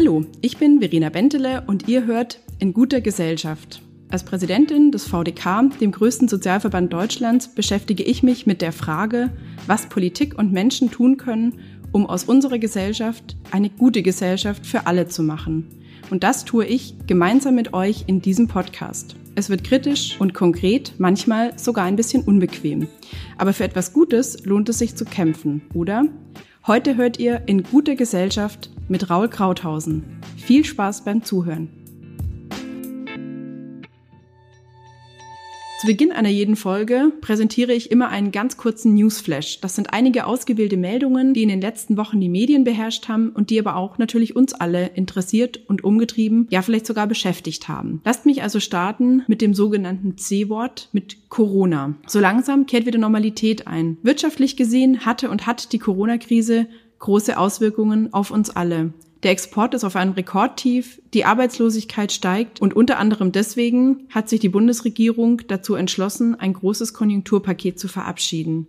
Hallo, ich bin Verena Bentele und ihr hört In guter Gesellschaft. Als Präsidentin des VDK, dem größten Sozialverband Deutschlands, beschäftige ich mich mit der Frage, was Politik und Menschen tun können, um aus unserer Gesellschaft eine gute Gesellschaft für alle zu machen. Und das tue ich gemeinsam mit euch in diesem Podcast. Es wird kritisch und konkret, manchmal sogar ein bisschen unbequem. Aber für etwas Gutes lohnt es sich zu kämpfen, oder? Heute hört ihr in guter Gesellschaft mit Raul Krauthausen. Viel Spaß beim Zuhören. Zu Beginn einer jeden Folge präsentiere ich immer einen ganz kurzen Newsflash. Das sind einige ausgewählte Meldungen, die in den letzten Wochen die Medien beherrscht haben und die aber auch natürlich uns alle interessiert und umgetrieben, ja vielleicht sogar beschäftigt haben. Lasst mich also starten mit dem sogenannten C-Wort, mit Corona. So langsam kehrt wieder Normalität ein. Wirtschaftlich gesehen hatte und hat die Corona-Krise große Auswirkungen auf uns alle. Der Export ist auf einem Rekordtief, die Arbeitslosigkeit steigt und unter anderem deswegen hat sich die Bundesregierung dazu entschlossen, ein großes Konjunkturpaket zu verabschieden.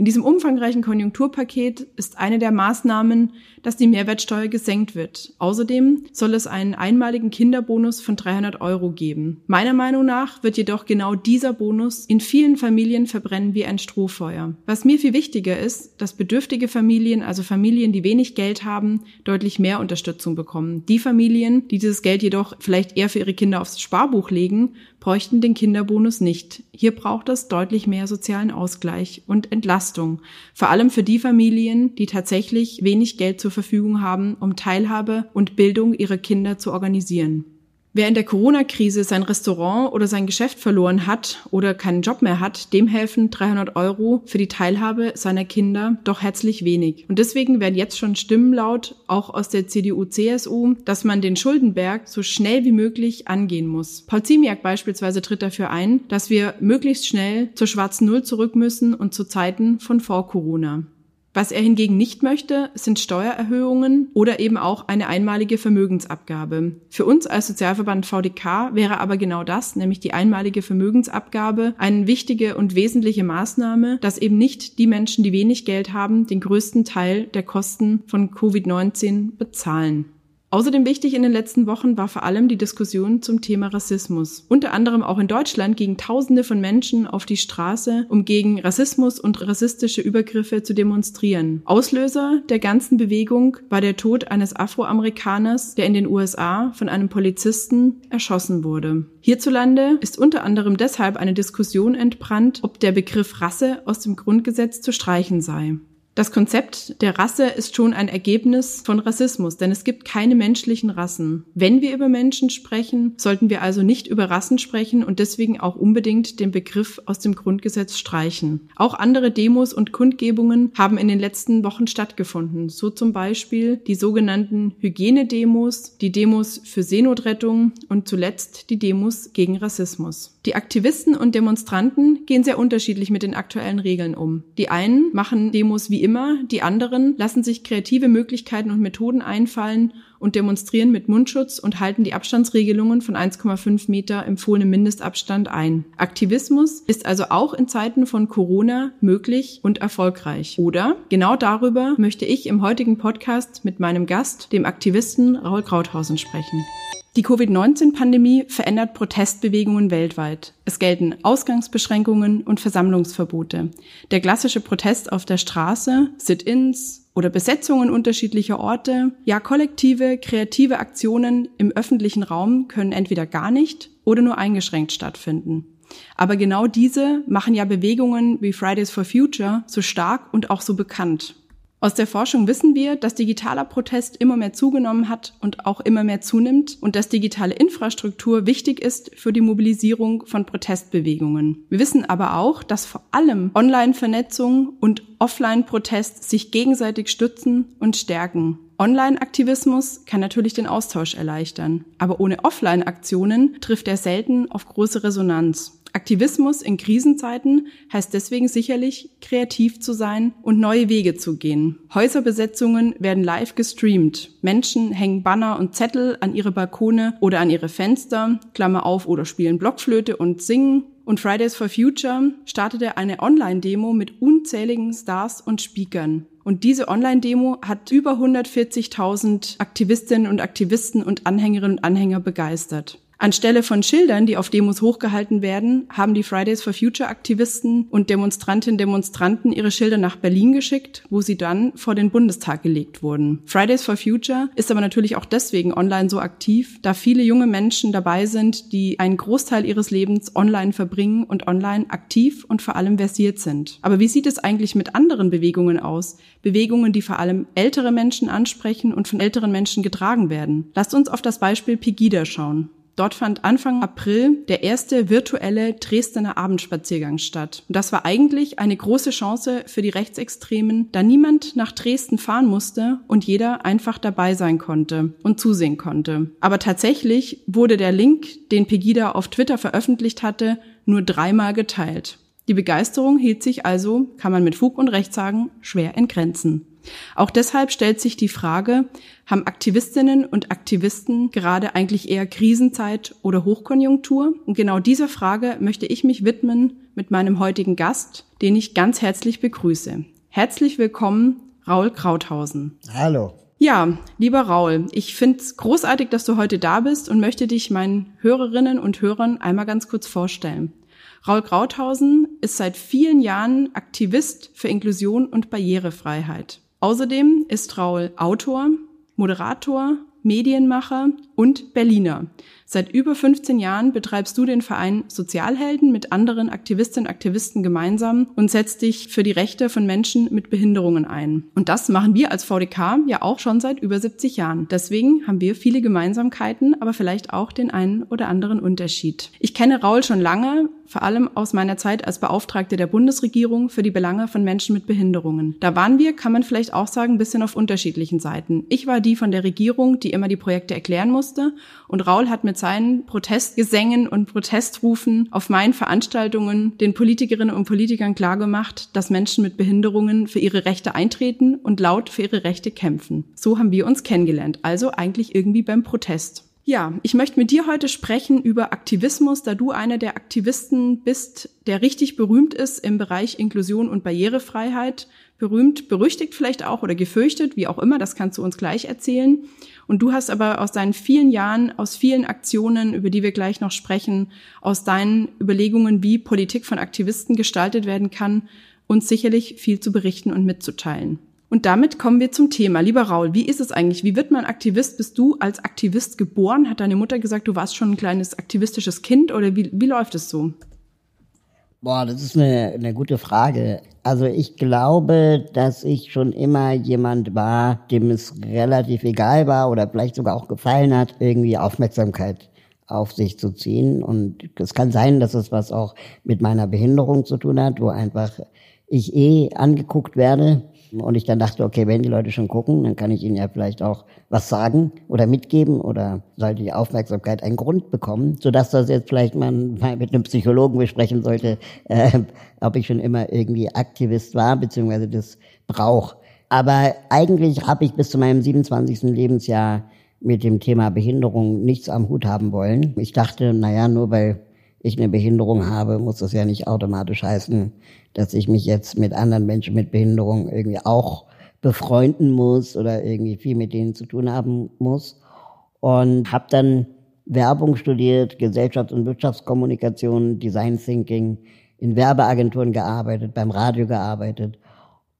In diesem umfangreichen Konjunkturpaket ist eine der Maßnahmen, dass die Mehrwertsteuer gesenkt wird. Außerdem soll es einen einmaligen Kinderbonus von 300 Euro geben. Meiner Meinung nach wird jedoch genau dieser Bonus in vielen Familien verbrennen wie ein Strohfeuer. Was mir viel wichtiger ist, dass bedürftige Familien, also Familien, die wenig Geld haben, deutlich mehr Unterstützung bekommen. Die Familien, die dieses Geld jedoch vielleicht eher für ihre Kinder aufs Sparbuch legen, bräuchten den Kinderbonus nicht. Hier braucht es deutlich mehr sozialen Ausgleich und Entlastung, vor allem für die Familien, die tatsächlich wenig Geld zur Verfügung haben, um Teilhabe und Bildung ihrer Kinder zu organisieren. Wer in der Corona-Krise sein Restaurant oder sein Geschäft verloren hat oder keinen Job mehr hat, dem helfen 300 Euro für die Teilhabe seiner Kinder doch herzlich wenig. Und deswegen werden jetzt schon Stimmen laut, auch aus der CDU-CSU, dass man den Schuldenberg so schnell wie möglich angehen muss. Paul Ziemiak beispielsweise tritt dafür ein, dass wir möglichst schnell zur schwarzen Null zurück müssen und zu Zeiten von vor Corona. Was er hingegen nicht möchte, sind Steuererhöhungen oder eben auch eine einmalige Vermögensabgabe. Für uns als Sozialverband VDK wäre aber genau das, nämlich die einmalige Vermögensabgabe, eine wichtige und wesentliche Maßnahme, dass eben nicht die Menschen, die wenig Geld haben, den größten Teil der Kosten von Covid-19 bezahlen. Außerdem wichtig in den letzten Wochen war vor allem die Diskussion zum Thema Rassismus. Unter anderem auch in Deutschland gingen Tausende von Menschen auf die Straße, um gegen Rassismus und rassistische Übergriffe zu demonstrieren. Auslöser der ganzen Bewegung war der Tod eines Afroamerikaners, der in den USA von einem Polizisten erschossen wurde. Hierzulande ist unter anderem deshalb eine Diskussion entbrannt, ob der Begriff Rasse aus dem Grundgesetz zu streichen sei. Das Konzept der Rasse ist schon ein Ergebnis von Rassismus, denn es gibt keine menschlichen Rassen. Wenn wir über Menschen sprechen, sollten wir also nicht über Rassen sprechen und deswegen auch unbedingt den Begriff aus dem Grundgesetz streichen. Auch andere Demos und Kundgebungen haben in den letzten Wochen stattgefunden, so zum Beispiel die sogenannten Hygienedemos, die Demos für Seenotrettung und zuletzt die Demos gegen Rassismus. Die Aktivisten und Demonstranten gehen sehr unterschiedlich mit den aktuellen Regeln um. Die einen machen Demos wie immer, die anderen lassen sich kreative Möglichkeiten und Methoden einfallen und demonstrieren mit Mundschutz und halten die Abstandsregelungen von 1,5 Meter empfohlenem Mindestabstand ein. Aktivismus ist also auch in Zeiten von Corona möglich und erfolgreich. Oder genau darüber möchte ich im heutigen Podcast mit meinem Gast, dem Aktivisten Raul Krauthausen, sprechen. Die Covid-19-Pandemie verändert Protestbewegungen weltweit. Es gelten Ausgangsbeschränkungen und Versammlungsverbote. Der klassische Protest auf der Straße, Sit-ins oder Besetzungen unterschiedlicher Orte, ja kollektive, kreative Aktionen im öffentlichen Raum können entweder gar nicht oder nur eingeschränkt stattfinden. Aber genau diese machen ja Bewegungen wie Fridays for Future so stark und auch so bekannt. Aus der Forschung wissen wir, dass digitaler Protest immer mehr zugenommen hat und auch immer mehr zunimmt und dass digitale Infrastruktur wichtig ist für die Mobilisierung von Protestbewegungen. Wir wissen aber auch, dass vor allem Online-Vernetzung und Offline-Protest sich gegenseitig stützen und stärken. Online-Aktivismus kann natürlich den Austausch erleichtern, aber ohne Offline-Aktionen trifft er selten auf große Resonanz. Aktivismus in Krisenzeiten heißt deswegen sicherlich, kreativ zu sein und neue Wege zu gehen. Häuserbesetzungen werden live gestreamt. Menschen hängen Banner und Zettel an ihre Balkone oder an ihre Fenster, Klammer auf, oder spielen Blockflöte und singen Und Fridays for Future startete eine Online-Demo mit unzähligen Stars und Speakern. Und diese Online-Demo hat über 140.000 Aktivistinnen und Aktivisten und Anhängerinnen und Anhänger begeistert. Anstelle von Schildern, die auf Demos hochgehalten werden, haben die Fridays for Future Aktivisten und Demonstrantinnen und Demonstranten ihre Schilder nach Berlin geschickt, wo sie dann vor den Bundestag gelegt wurden. Fridays for Future ist aber natürlich auch deswegen online so aktiv, da viele junge Menschen dabei sind, die einen Großteil ihres Lebens online verbringen und online aktiv und vor allem versiert sind. Aber wie sieht es eigentlich mit anderen Bewegungen aus? Bewegungen, die vor allem ältere Menschen ansprechen und von älteren Menschen getragen werden. Lasst uns auf das Beispiel Pegida schauen. Dort fand Anfang April der erste virtuelle Dresdner Abendspaziergang statt. Und das war eigentlich eine große Chance für die Rechtsextremen, da niemand nach Dresden fahren musste und jeder einfach dabei sein konnte und zusehen konnte. Aber tatsächlich wurde der Link, den Pegida auf Twitter veröffentlicht hatte, nur dreimal geteilt. Die Begeisterung hielt sich also, kann man mit Fug und Recht sagen, schwer in Grenzen. Auch deshalb stellt sich die Frage, haben Aktivistinnen und Aktivisten gerade eigentlich eher Krisenzeit oder Hochkonjunktur? Und genau dieser Frage möchte ich mich widmen mit meinem heutigen Gast, den ich ganz herzlich begrüße. Herzlich willkommen, Raul Krauthausen. Hallo. Ja, lieber Raul, ich finde es großartig, dass du heute da bist und möchte dich meinen Hörerinnen und Hörern einmal ganz kurz vorstellen. Raul Krauthausen ist seit vielen Jahren Aktivist für Inklusion und Barrierefreiheit. Außerdem ist Raul Autor, Moderator, Medienmacher und Berliner. Seit über 15 Jahren betreibst du den Verein Sozialhelden mit anderen Aktivistinnen und Aktivisten gemeinsam und setzt dich für die Rechte von Menschen mit Behinderungen ein. Und das machen wir als VDK ja auch schon seit über 70 Jahren. Deswegen haben wir viele Gemeinsamkeiten, aber vielleicht auch den einen oder anderen Unterschied. Ich kenne Raul schon lange, vor allem aus meiner Zeit als Beauftragte der Bundesregierung für die Belange von Menschen mit Behinderungen. Da waren wir, kann man vielleicht auch sagen, ein bisschen auf unterschiedlichen Seiten. Ich war die von der Regierung, die immer die Projekte erklären musste und Raul hat mit seinen Protestgesängen und Protestrufen auf meinen Veranstaltungen den Politikerinnen und Politikern klargemacht, dass Menschen mit Behinderungen für ihre Rechte eintreten und laut für ihre Rechte kämpfen. So haben wir uns kennengelernt, also eigentlich irgendwie beim Protest. Ja, ich möchte mit dir heute sprechen über Aktivismus, da du einer der Aktivisten bist, der richtig berühmt ist im Bereich Inklusion und Barrierefreiheit. Berühmt, berüchtigt vielleicht auch oder gefürchtet, wie auch immer, das kannst du uns gleich erzählen. Und du hast aber aus deinen vielen Jahren, aus vielen Aktionen, über die wir gleich noch sprechen, aus deinen Überlegungen, wie Politik von Aktivisten gestaltet werden kann, uns sicherlich viel zu berichten und mitzuteilen. Und damit kommen wir zum Thema. Lieber Raul, wie ist es eigentlich? Wie wird man Aktivist? Bist du als Aktivist geboren? Hat deine Mutter gesagt, du warst schon ein kleines aktivistisches Kind oder wie, wie läuft es so? Boah, das ist eine, eine gute Frage. Also ich glaube, dass ich schon immer jemand war, dem es relativ egal war oder vielleicht sogar auch gefallen hat, irgendwie Aufmerksamkeit auf sich zu ziehen. Und es kann sein, dass es was auch mit meiner Behinderung zu tun hat, wo einfach ich eh angeguckt werde und ich dann dachte, okay, wenn die Leute schon gucken, dann kann ich ihnen ja vielleicht auch was sagen oder mitgeben oder sollte die Aufmerksamkeit einen Grund bekommen, sodass das jetzt vielleicht man mal mit einem Psychologen besprechen sollte, äh, ob ich schon immer irgendwie Aktivist war, beziehungsweise das brauch. Aber eigentlich habe ich bis zu meinem 27. Lebensjahr mit dem Thema Behinderung nichts am Hut haben wollen. Ich dachte, naja, nur weil ich eine Behinderung habe, muss das ja nicht automatisch heißen, dass ich mich jetzt mit anderen Menschen mit Behinderung irgendwie auch befreunden muss oder irgendwie viel mit denen zu tun haben muss. Und habe dann Werbung studiert, Gesellschafts- und Wirtschaftskommunikation, Design Thinking, in Werbeagenturen gearbeitet, beim Radio gearbeitet.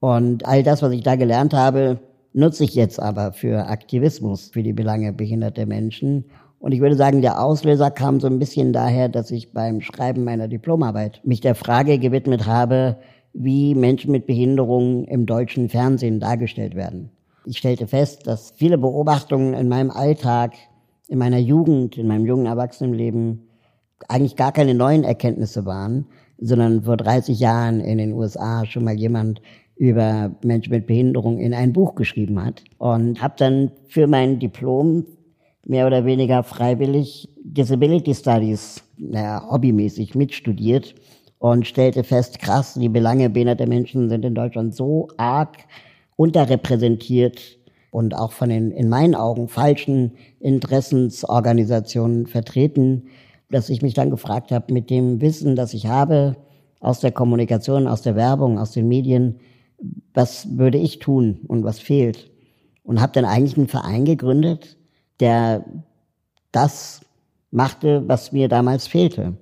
Und all das, was ich da gelernt habe, nutze ich jetzt aber für Aktivismus, für die Belange behinderter Menschen und ich würde sagen, der Auslöser kam so ein bisschen daher, dass ich beim Schreiben meiner Diplomarbeit mich der Frage gewidmet habe, wie Menschen mit Behinderungen im deutschen Fernsehen dargestellt werden. Ich stellte fest, dass viele Beobachtungen in meinem Alltag, in meiner Jugend, in meinem jungen Erwachsenenleben eigentlich gar keine neuen Erkenntnisse waren, sondern vor 30 Jahren in den USA schon mal jemand über Menschen mit Behinderung in ein Buch geschrieben hat. Und habe dann für mein Diplom mehr oder weniger freiwillig Disability Studies, naja, hobbymäßig mitstudiert und stellte fest, krass, die Belange behinderter Menschen sind in Deutschland so arg unterrepräsentiert und auch von den in meinen Augen falschen Interessensorganisationen vertreten, dass ich mich dann gefragt habe, mit dem Wissen, das ich habe, aus der Kommunikation, aus der Werbung, aus den Medien, was würde ich tun und was fehlt? Und habe dann eigentlich einen Verein gegründet, der das machte, was mir damals fehlte,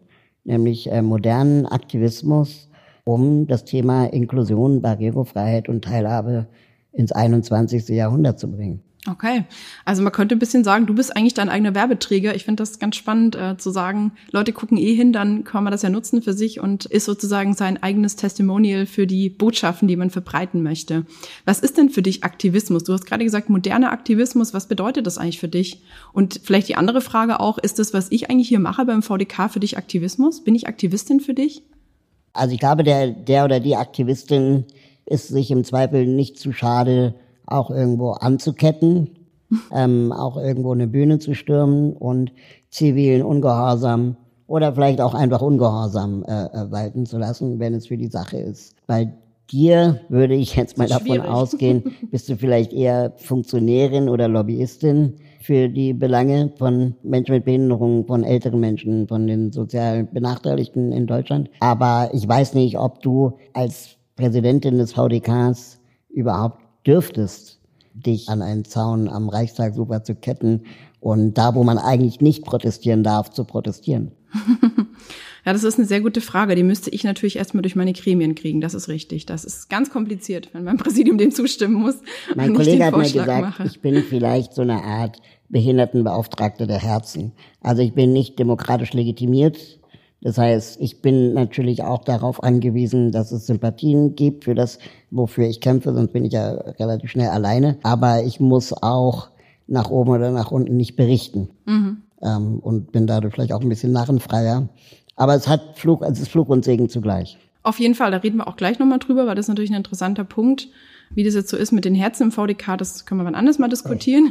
nämlich äh, modernen Aktivismus, um das Thema Inklusion, Barrierefreiheit und Teilhabe ins 21. Jahrhundert zu bringen. Okay, also man könnte ein bisschen sagen, du bist eigentlich dein eigener Werbeträger. Ich finde das ganz spannend äh, zu sagen, Leute gucken eh hin, dann kann man das ja nutzen für sich und ist sozusagen sein eigenes Testimonial für die Botschaften, die man verbreiten möchte. Was ist denn für dich Aktivismus? Du hast gerade gesagt, moderner Aktivismus, was bedeutet das eigentlich für dich? Und vielleicht die andere Frage auch, ist das, was ich eigentlich hier mache beim VDK für dich Aktivismus? Bin ich Aktivistin für dich? Also ich glaube, der, der oder die Aktivistin ist sich im Zweifel nicht zu schade, auch irgendwo anzuketten, ähm, auch irgendwo eine Bühne zu stürmen und zivilen Ungehorsam oder vielleicht auch einfach Ungehorsam äh, äh, walten zu lassen, wenn es für die Sache ist. Bei dir würde ich jetzt mal davon schwierig. ausgehen, bist du vielleicht eher Funktionärin oder Lobbyistin für die Belange von Menschen mit Behinderungen, von älteren Menschen, von den sozial Benachteiligten in Deutschland. Aber ich weiß nicht, ob du als Präsidentin des VDKs überhaupt dürftest, dich an einen Zaun am Reichstag super zu ketten und da, wo man eigentlich nicht protestieren darf, zu protestieren? ja, das ist eine sehr gute Frage. Die müsste ich natürlich erstmal durch meine Gremien kriegen. Das ist richtig. Das ist ganz kompliziert, wenn mein Präsidium dem zustimmen muss. Mein Kollege hat mir gesagt, mache. ich bin vielleicht so eine Art Behindertenbeauftragte der Herzen. Also ich bin nicht demokratisch legitimiert das heißt, ich bin natürlich auch darauf angewiesen, dass es Sympathien gibt für das, wofür ich kämpfe, sonst bin ich ja relativ schnell alleine. Aber ich muss auch nach oben oder nach unten nicht berichten. Mhm. Ähm, und bin dadurch vielleicht auch ein bisschen narrenfreier. Aber es hat Flug, es ist Flug und Segen zugleich. Auf jeden Fall, da reden wir auch gleich nochmal drüber, weil das ist natürlich ein interessanter Punkt. Wie das jetzt so ist mit den Herzen im VDK, das können wir wann anders mal diskutieren.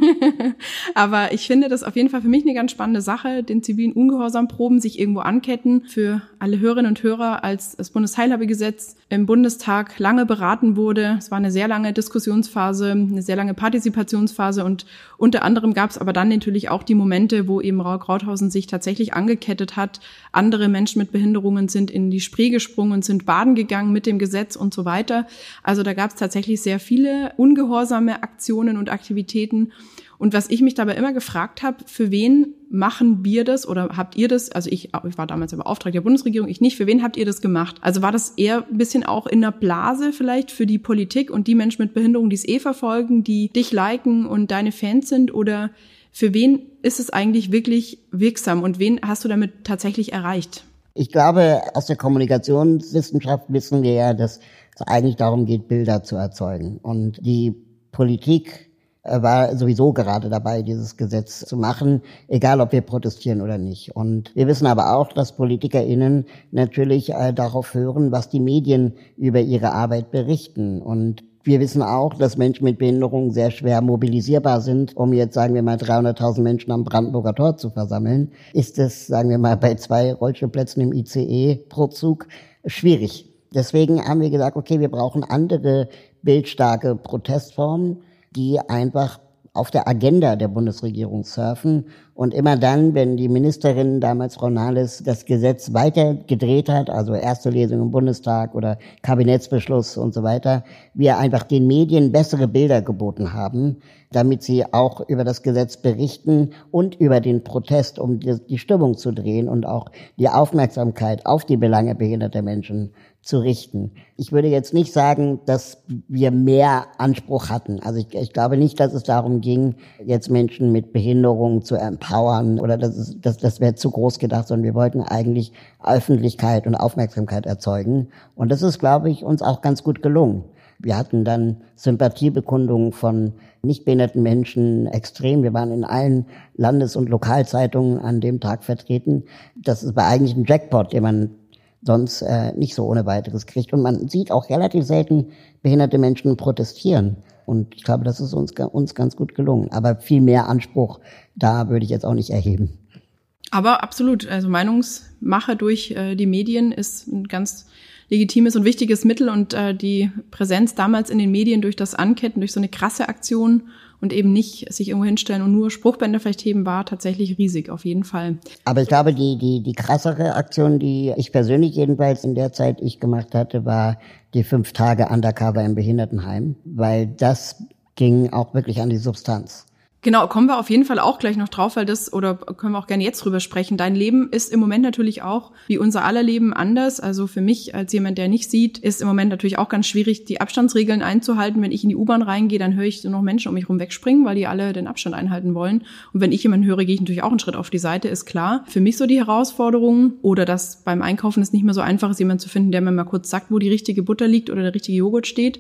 Aber ich finde das auf jeden Fall für mich eine ganz spannende Sache, den zivilen Ungehorsam-Proben sich irgendwo anketten. Für alle Hörerinnen und Hörer, als das Bundesteilhabegesetz im Bundestag lange beraten wurde. Es war eine sehr lange Diskussionsphase, eine sehr lange Partizipationsphase und unter anderem gab es aber dann natürlich auch die Momente, wo eben Krauthausen sich tatsächlich angekettet hat. Andere Menschen mit Behinderungen sind in die Spree gesprungen und sind baden gegangen mit dem Gesetz und so weiter. Also da gab es tatsächlich sehr viele ungehorsame Aktionen und Aktivitäten. Und was ich mich dabei immer gefragt habe, für wen machen wir das oder habt ihr das? Also ich, ich war damals ja Beauftragter der Bundesregierung, ich nicht. Für wen habt ihr das gemacht? Also war das eher ein bisschen auch in der Blase vielleicht für die Politik und die Menschen mit Behinderung, die es eh verfolgen, die dich liken und deine Fans sind? Oder für wen ist es eigentlich wirklich wirksam und wen hast du damit tatsächlich erreicht? Ich glaube, aus der Kommunikationswissenschaft wissen wir ja, dass eigentlich darum geht, Bilder zu erzeugen. Und die Politik äh, war sowieso gerade dabei, dieses Gesetz zu machen, egal ob wir protestieren oder nicht. Und wir wissen aber auch, dass PolitikerInnen natürlich äh, darauf hören, was die Medien über ihre Arbeit berichten. Und wir wissen auch, dass Menschen mit Behinderungen sehr schwer mobilisierbar sind, um jetzt, sagen wir mal, 300.000 Menschen am Brandenburger Tor zu versammeln. Ist es, sagen wir mal, bei zwei Rollstuhlplätzen im ICE pro Zug schwierig. Deswegen haben wir gesagt, okay, wir brauchen andere bildstarke Protestformen, die einfach auf der Agenda der Bundesregierung surfen. Und immer dann, wenn die Ministerin, damals Frau Nahles, das Gesetz weitergedreht hat, also erste Lesung im Bundestag oder Kabinettsbeschluss und so weiter, wir einfach den Medien bessere Bilder geboten haben, damit sie auch über das Gesetz berichten und über den Protest, um die Stimmung zu drehen und auch die Aufmerksamkeit auf die Belange behinderter Menschen zu richten. Ich würde jetzt nicht sagen, dass wir mehr Anspruch hatten. Also ich, ich glaube nicht, dass es darum ging, jetzt Menschen mit Behinderungen zu empowern oder das, ist, das, das wäre zu groß gedacht, sondern wir wollten eigentlich Öffentlichkeit und Aufmerksamkeit erzeugen. Und das ist, glaube ich, uns auch ganz gut gelungen. Wir hatten dann Sympathiebekundungen von nicht behinderten Menschen extrem. Wir waren in allen Landes- und Lokalzeitungen an dem Tag vertreten. Das war eigentlich ein Jackpot, den man sonst äh, nicht so ohne weiteres kriegt. Und man sieht auch relativ selten behinderte Menschen protestieren. Und ich glaube, das ist uns, uns ganz gut gelungen. Aber viel mehr Anspruch, da würde ich jetzt auch nicht erheben. Aber absolut, also Meinungsmache durch äh, die Medien ist ein ganz legitimes und wichtiges Mittel und äh, die Präsenz damals in den Medien durch das Anketten, durch so eine krasse Aktion und eben nicht sich irgendwo hinstellen und nur Spruchbänder vielleicht heben, war tatsächlich riesig, auf jeden Fall. Aber ich glaube, die, die, die krassere Aktion, die ich persönlich jedenfalls in der Zeit ich gemacht hatte, war die fünf Tage Undercover im Behindertenheim, weil das ging auch wirklich an die Substanz. Genau, kommen wir auf jeden Fall auch gleich noch drauf, weil das, oder können wir auch gerne jetzt drüber sprechen. Dein Leben ist im Moment natürlich auch, wie unser aller Leben, anders. Also für mich als jemand, der nicht sieht, ist im Moment natürlich auch ganz schwierig, die Abstandsregeln einzuhalten. Wenn ich in die U-Bahn reingehe, dann höre ich noch Menschen um mich rum wegspringen, weil die alle den Abstand einhalten wollen. Und wenn ich jemanden höre, gehe ich natürlich auch einen Schritt auf die Seite, ist klar. Für mich so die Herausforderung oder dass beim Einkaufen es nicht mehr so einfach ist, jemanden zu finden, der mir mal kurz sagt, wo die richtige Butter liegt oder der richtige Joghurt steht.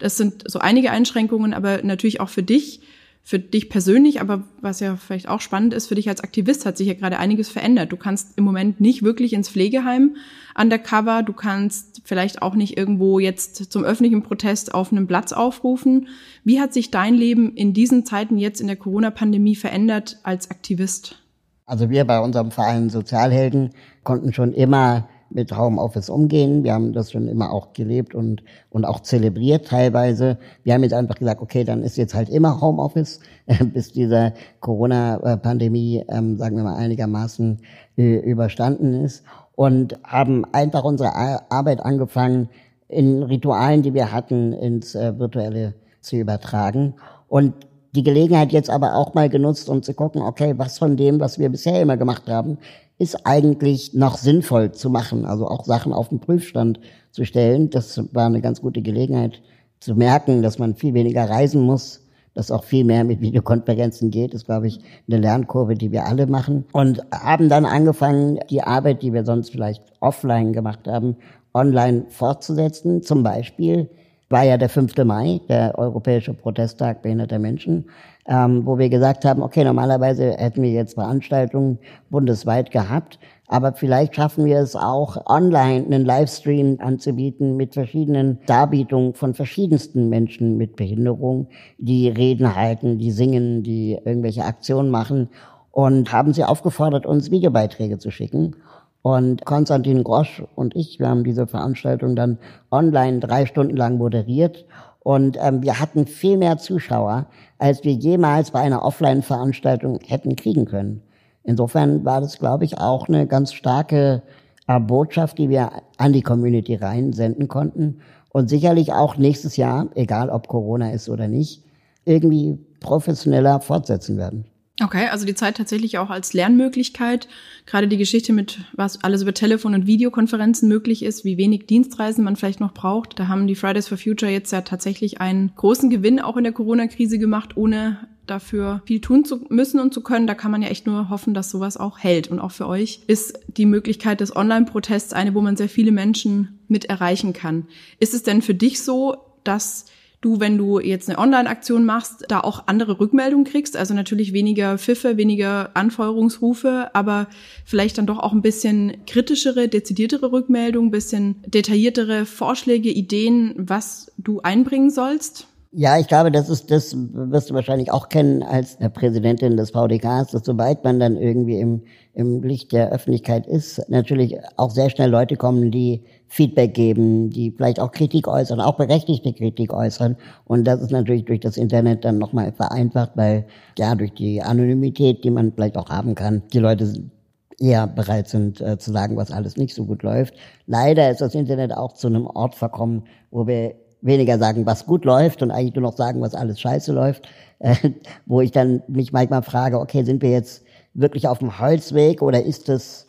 Das sind so einige Einschränkungen, aber natürlich auch für dich für dich persönlich, aber was ja vielleicht auch spannend ist, für dich als Aktivist hat sich ja gerade einiges verändert. Du kannst im Moment nicht wirklich ins Pflegeheim undercover, du kannst vielleicht auch nicht irgendwo jetzt zum öffentlichen Protest auf einem Platz aufrufen. Wie hat sich dein Leben in diesen Zeiten jetzt in der Corona-Pandemie verändert als Aktivist? Also wir bei unserem Verein Sozialhelden konnten schon immer mit Homeoffice umgehen. Wir haben das schon immer auch gelebt und, und auch zelebriert teilweise. Wir haben jetzt einfach gesagt, okay, dann ist jetzt halt immer Homeoffice, bis diese Corona-Pandemie, ähm, sagen wir mal, einigermaßen äh, überstanden ist. Und haben einfach unsere Arbeit angefangen, in Ritualen, die wir hatten, ins äh, Virtuelle zu übertragen. Und die Gelegenheit jetzt aber auch mal genutzt, um zu gucken, okay, was von dem, was wir bisher immer gemacht haben, ist eigentlich noch sinnvoll zu machen, also auch Sachen auf den Prüfstand zu stellen. Das war eine ganz gute Gelegenheit zu merken, dass man viel weniger reisen muss, dass auch viel mehr mit Videokonferenzen geht. Das ist, glaube ich, eine Lernkurve, die wir alle machen. Und haben dann angefangen, die Arbeit, die wir sonst vielleicht offline gemacht haben, online fortzusetzen. Zum Beispiel war ja der 5. Mai, der Europäische Protesttag behinderter Menschen ähm, wo wir gesagt haben, okay, normalerweise hätten wir jetzt Veranstaltungen bundesweit gehabt, aber vielleicht schaffen wir es auch, online einen Livestream anzubieten mit verschiedenen Darbietungen von verschiedensten Menschen mit Behinderung, die Reden halten, die singen, die irgendwelche Aktionen machen und haben sie aufgefordert, uns Videobeiträge zu schicken. Und Konstantin Grosch und ich, wir haben diese Veranstaltung dann online drei Stunden lang moderiert und ähm, wir hatten viel mehr Zuschauer, als wir jemals bei einer Offline-Veranstaltung hätten kriegen können. Insofern war das, glaube ich, auch eine ganz starke äh, Botschaft, die wir an die Community rein senden konnten. Und sicherlich auch nächstes Jahr, egal ob Corona ist oder nicht, irgendwie professioneller fortsetzen werden. Okay, also die Zeit tatsächlich auch als Lernmöglichkeit. Gerade die Geschichte mit, was alles über Telefon- und Videokonferenzen möglich ist, wie wenig Dienstreisen man vielleicht noch braucht. Da haben die Fridays for Future jetzt ja tatsächlich einen großen Gewinn auch in der Corona-Krise gemacht, ohne dafür viel tun zu müssen und zu können. Da kann man ja echt nur hoffen, dass sowas auch hält. Und auch für euch ist die Möglichkeit des Online-Protests eine, wo man sehr viele Menschen mit erreichen kann. Ist es denn für dich so, dass du, wenn du jetzt eine Online-Aktion machst, da auch andere Rückmeldungen kriegst. Also natürlich weniger Pfiffe, weniger Anfeuerungsrufe, aber vielleicht dann doch auch ein bisschen kritischere, dezidiertere Rückmeldungen, bisschen detailliertere Vorschläge, Ideen, was du einbringen sollst. Ja, ich glaube, das ist, das wirst du wahrscheinlich auch kennen als Präsidentin des VDKs, dass sobald man dann irgendwie im, im Licht der Öffentlichkeit ist, natürlich auch sehr schnell Leute kommen, die Feedback geben, die vielleicht auch Kritik äußern, auch berechtigte Kritik äußern. Und das ist natürlich durch das Internet dann nochmal vereinfacht, weil ja, durch die Anonymität, die man vielleicht auch haben kann, die Leute eher bereit sind äh, zu sagen, was alles nicht so gut läuft. Leider ist das Internet auch zu einem Ort verkommen, wo wir weniger sagen, was gut läuft und eigentlich nur noch sagen, was alles scheiße läuft, äh, wo ich dann mich manchmal frage, okay, sind wir jetzt wirklich auf dem Holzweg oder ist es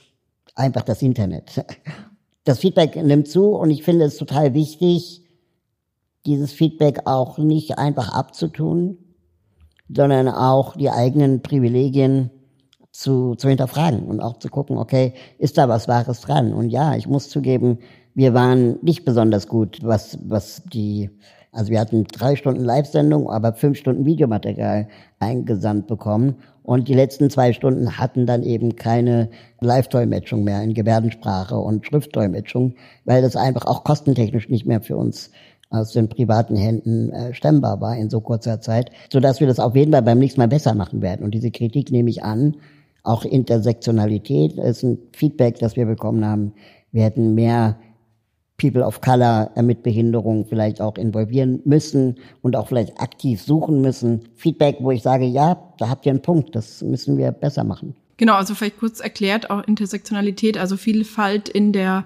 einfach das Internet? Das Feedback nimmt zu und ich finde es total wichtig, dieses Feedback auch nicht einfach abzutun, sondern auch die eigenen Privilegien zu, zu hinterfragen und auch zu gucken, okay, ist da was Wahres dran? Und ja, ich muss zugeben, wir waren nicht besonders gut, was, was die, also wir hatten drei Stunden Live-Sendung, aber fünf Stunden Videomaterial eingesandt bekommen. Und die letzten zwei Stunden hatten dann eben keine Live-Dolmetschung mehr in Gebärdensprache und Schriftdolmetschung, weil das einfach auch kostentechnisch nicht mehr für uns aus den privaten Händen äh, stemmbar war in so kurzer Zeit, so dass wir das auf jeden Fall beim nächsten Mal besser machen werden. Und diese Kritik nehme ich an. Auch Intersektionalität ist ein Feedback, das wir bekommen haben. Wir hätten mehr People of Color mit Behinderung vielleicht auch involvieren müssen und auch vielleicht aktiv suchen müssen. Feedback, wo ich sage, ja, da habt ihr einen Punkt, das müssen wir besser machen. Genau, also vielleicht kurz erklärt auch Intersektionalität, also Vielfalt in der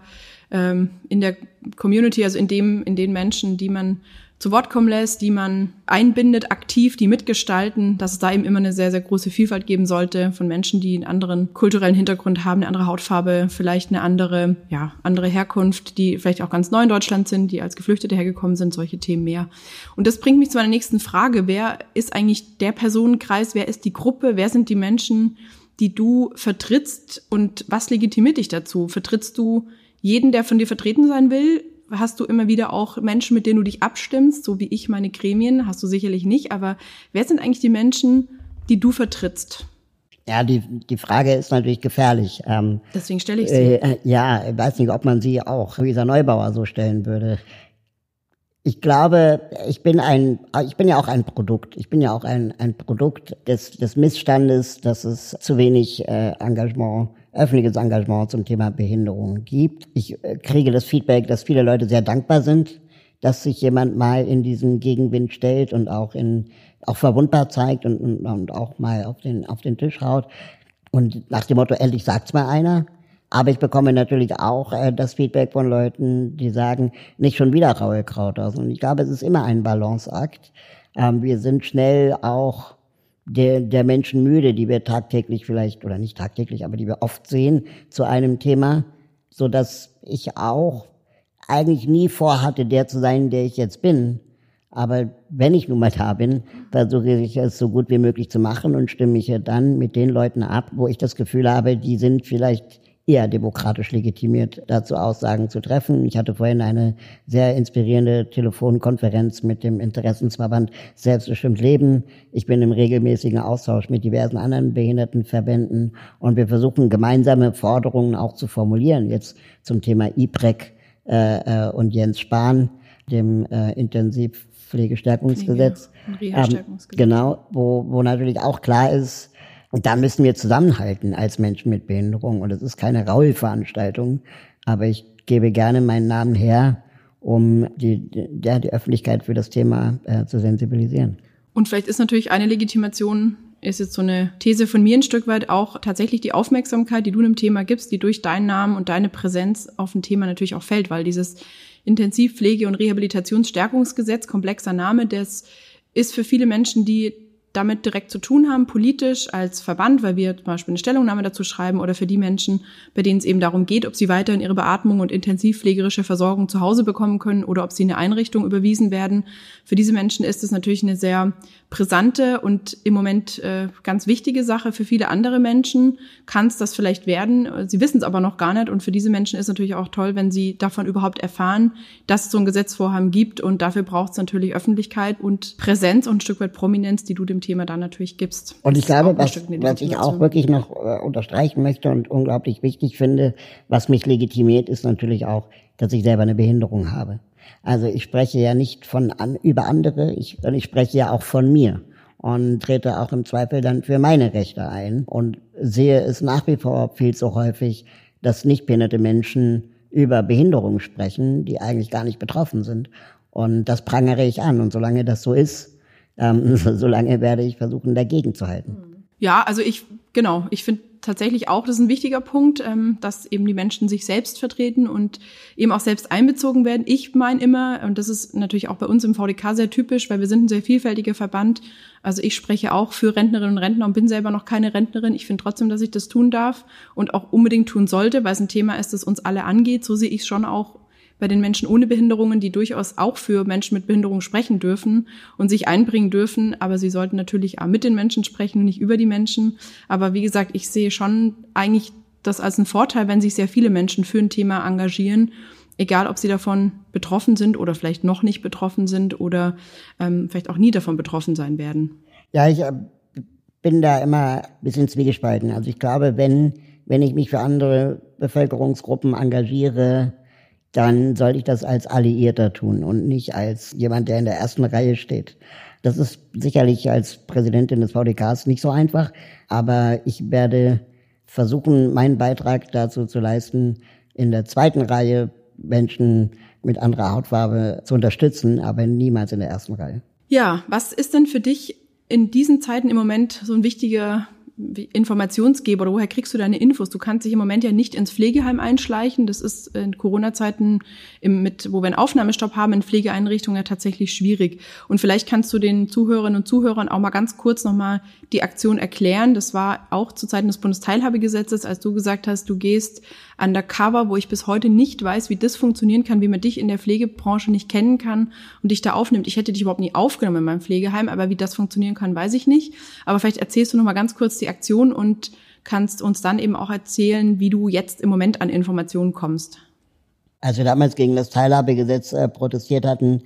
ähm, in der Community, also in dem in den Menschen, die man zu Wort kommen lässt, die man einbindet, aktiv, die mitgestalten, dass es da eben immer eine sehr, sehr große Vielfalt geben sollte von Menschen, die einen anderen kulturellen Hintergrund haben, eine andere Hautfarbe, vielleicht eine andere, ja, andere Herkunft, die vielleicht auch ganz neu in Deutschland sind, die als Geflüchtete hergekommen sind, solche Themen mehr. Und das bringt mich zu meiner nächsten Frage. Wer ist eigentlich der Personenkreis? Wer ist die Gruppe? Wer sind die Menschen, die du vertrittst? Und was legitimiert dich dazu? Vertrittst du jeden, der von dir vertreten sein will? Hast du immer wieder auch Menschen, mit denen du dich abstimmst, so wie ich meine Gremien, hast du sicherlich nicht, aber wer sind eigentlich die Menschen, die du vertrittst? Ja, die, die Frage ist natürlich gefährlich. Ähm, Deswegen stelle ich sie. Äh, ja, ich weiß nicht, ob man sie auch Luisa Neubauer so stellen würde. Ich glaube, ich bin ein, ich bin ja auch ein Produkt. Ich bin ja auch ein, ein Produkt des, des Missstandes, dass es zu wenig äh, Engagement öffentliches Engagement zum Thema Behinderung gibt. Ich äh, kriege das Feedback, dass viele Leute sehr dankbar sind, dass sich jemand mal in diesen Gegenwind stellt und auch in auch verwundbar zeigt und, und, und auch mal auf den auf den Tisch haut. Und nach dem Motto, endlich sagt's mal einer. Aber ich bekomme natürlich auch äh, das Feedback von Leuten, die sagen, nicht schon wieder raue Kraut aus. Und ich glaube, es ist immer ein Balanceakt. Ähm, wir sind schnell auch der, der Menschen müde, die wir tagtäglich vielleicht, oder nicht tagtäglich, aber die wir oft sehen, zu einem Thema, so dass ich auch eigentlich nie vorhatte, der zu sein, der ich jetzt bin. Aber wenn ich nun mal da bin, versuche ich es so gut wie möglich zu machen und stimme mich dann mit den Leuten ab, wo ich das Gefühl habe, die sind vielleicht eher demokratisch legitimiert, dazu Aussagen zu treffen. Ich hatte vorhin eine sehr inspirierende Telefonkonferenz mit dem Interessensverband Selbstbestimmt Leben. Ich bin im regelmäßigen Austausch mit diversen anderen Behindertenverbänden und wir versuchen gemeinsame Forderungen auch zu formulieren. Jetzt zum Thema IPREC äh, äh, und Jens Spahn, dem äh, Intensivpflegestärkungsgesetz. Ähm, genau, wo, wo natürlich auch klar ist, und da müssen wir zusammenhalten als Menschen mit Behinderung. Und es ist keine Raulveranstaltung, aber ich gebe gerne meinen Namen her, um die, ja, die Öffentlichkeit für das Thema äh, zu sensibilisieren. Und vielleicht ist natürlich eine Legitimation, ist jetzt so eine These von mir ein Stück weit auch tatsächlich die Aufmerksamkeit, die du einem Thema gibst, die durch deinen Namen und deine Präsenz auf ein Thema natürlich auch fällt, weil dieses Intensivpflege- und Rehabilitationsstärkungsgesetz, komplexer Name, das ist für viele Menschen, die damit direkt zu tun haben, politisch als Verband, weil wir zum Beispiel eine Stellungnahme dazu schreiben oder für die Menschen, bei denen es eben darum geht, ob sie weiterhin ihre Beatmung und intensivpflegerische Versorgung zu Hause bekommen können oder ob sie in eine Einrichtung überwiesen werden. Für diese Menschen ist es natürlich eine sehr brisante und im Moment äh, ganz wichtige Sache. Für viele andere Menschen kann es das vielleicht werden. Sie wissen es aber noch gar nicht. Und für diese Menschen ist natürlich auch toll, wenn sie davon überhaupt erfahren, dass es so ein Gesetzvorhaben gibt. Und dafür braucht es natürlich Öffentlichkeit und Präsenz und ein Stück weit Prominenz, die du dem Thema dann natürlich gibst. Und ich glaube, was, was ich auch wirklich noch äh, unterstreichen möchte und unglaublich wichtig finde, was mich legitimiert, ist natürlich auch, dass ich selber eine Behinderung habe. Also ich spreche ja nicht von an, über andere, ich, ich spreche ja auch von mir und trete auch im Zweifel dann für meine Rechte ein und sehe es nach wie vor viel zu häufig, dass nicht behinderte Menschen über Behinderungen sprechen, die eigentlich gar nicht betroffen sind. Und das prangere ich an. Und solange das so ist, ähm, solange werde ich versuchen, dagegen zu halten. Ja, also ich, genau, ich finde tatsächlich auch, das ist ein wichtiger Punkt, ähm, dass eben die Menschen sich selbst vertreten und eben auch selbst einbezogen werden. Ich meine immer, und das ist natürlich auch bei uns im VDK sehr typisch, weil wir sind ein sehr vielfältiger Verband. Also ich spreche auch für Rentnerinnen und Rentner und bin selber noch keine Rentnerin. Ich finde trotzdem, dass ich das tun darf und auch unbedingt tun sollte, weil es ein Thema ist, das uns alle angeht. So sehe ich es schon auch bei den Menschen ohne Behinderungen, die durchaus auch für Menschen mit Behinderung sprechen dürfen und sich einbringen dürfen. Aber sie sollten natürlich auch mit den Menschen sprechen, nicht über die Menschen. Aber wie gesagt, ich sehe schon eigentlich das als einen Vorteil, wenn sich sehr viele Menschen für ein Thema engagieren, egal ob sie davon betroffen sind oder vielleicht noch nicht betroffen sind oder ähm, vielleicht auch nie davon betroffen sein werden. Ja, ich äh, bin da immer ein bisschen zwiegespalten. Also ich glaube, wenn, wenn ich mich für andere Bevölkerungsgruppen engagiere, dann sollte ich das als Alliierter tun und nicht als jemand, der in der ersten Reihe steht. Das ist sicherlich als Präsidentin des VDKs nicht so einfach, aber ich werde versuchen, meinen Beitrag dazu zu leisten, in der zweiten Reihe Menschen mit anderer Hautfarbe zu unterstützen, aber niemals in der ersten Reihe. Ja, was ist denn für dich in diesen Zeiten im Moment so ein wichtiger Informationsgeber woher kriegst du deine Infos? Du kannst dich im Moment ja nicht ins Pflegeheim einschleichen. Das ist in Corona-Zeiten, mit, wo wir einen Aufnahmestopp haben, in Pflegeeinrichtungen ja tatsächlich schwierig. Und vielleicht kannst du den Zuhörerinnen und Zuhörern auch mal ganz kurz nochmal die Aktion erklären. Das war auch zu Zeiten des Bundesteilhabegesetzes, als du gesagt hast, du gehst undercover, wo ich bis heute nicht weiß, wie das funktionieren kann, wie man dich in der Pflegebranche nicht kennen kann und dich da aufnimmt. Ich hätte dich überhaupt nie aufgenommen in meinem Pflegeheim, aber wie das funktionieren kann, weiß ich nicht. Aber vielleicht erzählst du noch mal ganz kurz die Aktion und kannst uns dann eben auch erzählen, wie du jetzt im Moment an Informationen kommst. Als wir damals gegen das Teilhabegesetz äh, protestiert hatten,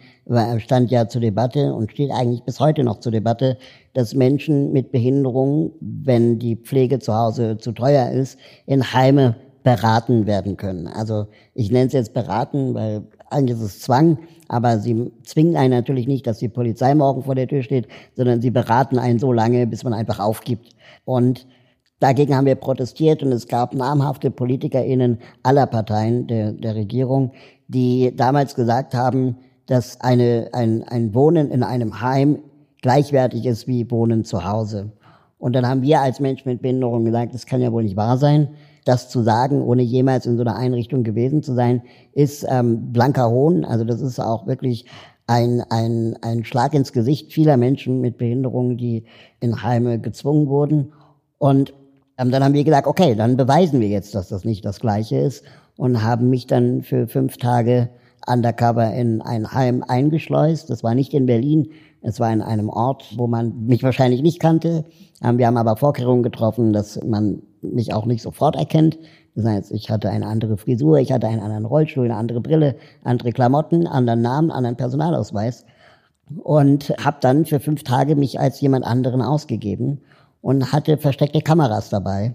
stand ja zur Debatte und steht eigentlich bis heute noch zur Debatte, dass Menschen mit Behinderungen, wenn die Pflege zu Hause zu teuer ist, in Heime beraten werden können. Also ich nenne es jetzt beraten, weil eigentlich ist es Zwang, aber sie zwingen einen natürlich nicht, dass die Polizei morgen vor der Tür steht, sondern sie beraten einen so lange, bis man einfach aufgibt. Und dagegen haben wir protestiert und es gab namhafte PolitikerInnen aller Parteien der, der Regierung, die damals gesagt haben, dass eine, ein, ein Wohnen in einem Heim gleichwertig ist wie Wohnen zu Hause. Und dann haben wir als Menschen mit Behinderung gesagt, das kann ja wohl nicht wahr sein das zu sagen, ohne jemals in so einer Einrichtung gewesen zu sein, ist ähm, blanker Hohn. Also das ist auch wirklich ein, ein, ein Schlag ins Gesicht vieler Menschen mit Behinderungen, die in Heime gezwungen wurden. Und ähm, dann haben wir gesagt, okay, dann beweisen wir jetzt, dass das nicht das Gleiche ist und haben mich dann für fünf Tage undercover in ein Heim eingeschleust. Das war nicht in Berlin, es war in einem Ort, wo man mich wahrscheinlich nicht kannte. Ähm, wir haben aber Vorkehrungen getroffen, dass man mich auch nicht sofort erkennt. Das heißt, ich hatte eine andere Frisur, ich hatte einen anderen Rollstuhl, eine andere Brille, andere Klamotten, anderen Namen, anderen Personalausweis und habe dann für fünf Tage mich als jemand anderen ausgegeben und hatte versteckte Kameras dabei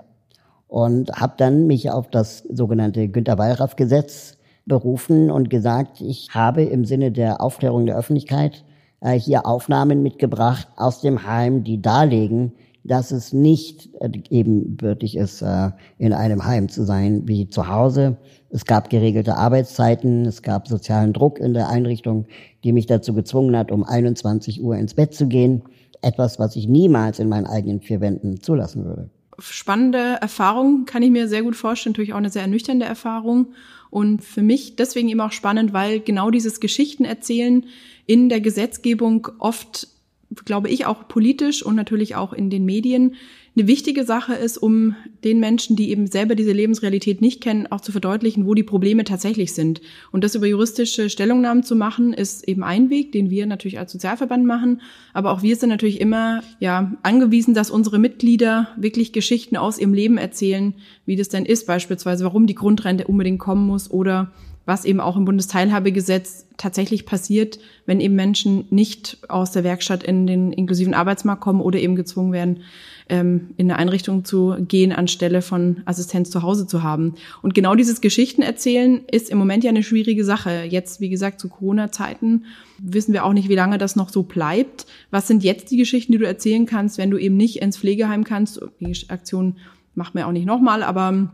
und habe dann mich auf das sogenannte Günter Wallraff Gesetz berufen und gesagt, ich habe im Sinne der Aufklärung der Öffentlichkeit äh, hier Aufnahmen mitgebracht aus dem Heim, die darlegen, dass es nicht äh, ebenbürtig ist, äh, in einem Heim zu sein wie zu Hause. Es gab geregelte Arbeitszeiten, es gab sozialen Druck in der Einrichtung, die mich dazu gezwungen hat, um 21 Uhr ins Bett zu gehen. Etwas, was ich niemals in meinen eigenen vier Wänden zulassen würde. Spannende Erfahrung, kann ich mir sehr gut vorstellen, natürlich auch eine sehr ernüchternde Erfahrung. Und für mich deswegen eben auch spannend, weil genau dieses Geschichten erzählen in der Gesetzgebung oft glaube ich, auch politisch und natürlich auch in den Medien eine wichtige Sache ist, um den Menschen, die eben selber diese Lebensrealität nicht kennen, auch zu verdeutlichen, wo die Probleme tatsächlich sind. Und das über juristische Stellungnahmen zu machen, ist eben ein Weg, den wir natürlich als Sozialverband machen. Aber auch wir sind natürlich immer, ja, angewiesen, dass unsere Mitglieder wirklich Geschichten aus ihrem Leben erzählen, wie das denn ist, beispielsweise, warum die Grundrente unbedingt kommen muss oder was eben auch im Bundesteilhabegesetz tatsächlich passiert, wenn eben Menschen nicht aus der Werkstatt in den inklusiven Arbeitsmarkt kommen oder eben gezwungen werden, ähm, in eine Einrichtung zu gehen, anstelle von Assistenz zu Hause zu haben. Und genau dieses Geschichten erzählen ist im Moment ja eine schwierige Sache. Jetzt, wie gesagt, zu Corona-Zeiten wissen wir auch nicht, wie lange das noch so bleibt. Was sind jetzt die Geschichten, die du erzählen kannst, wenn du eben nicht ins Pflegeheim kannst? Die Aktion macht man ja auch nicht nochmal, aber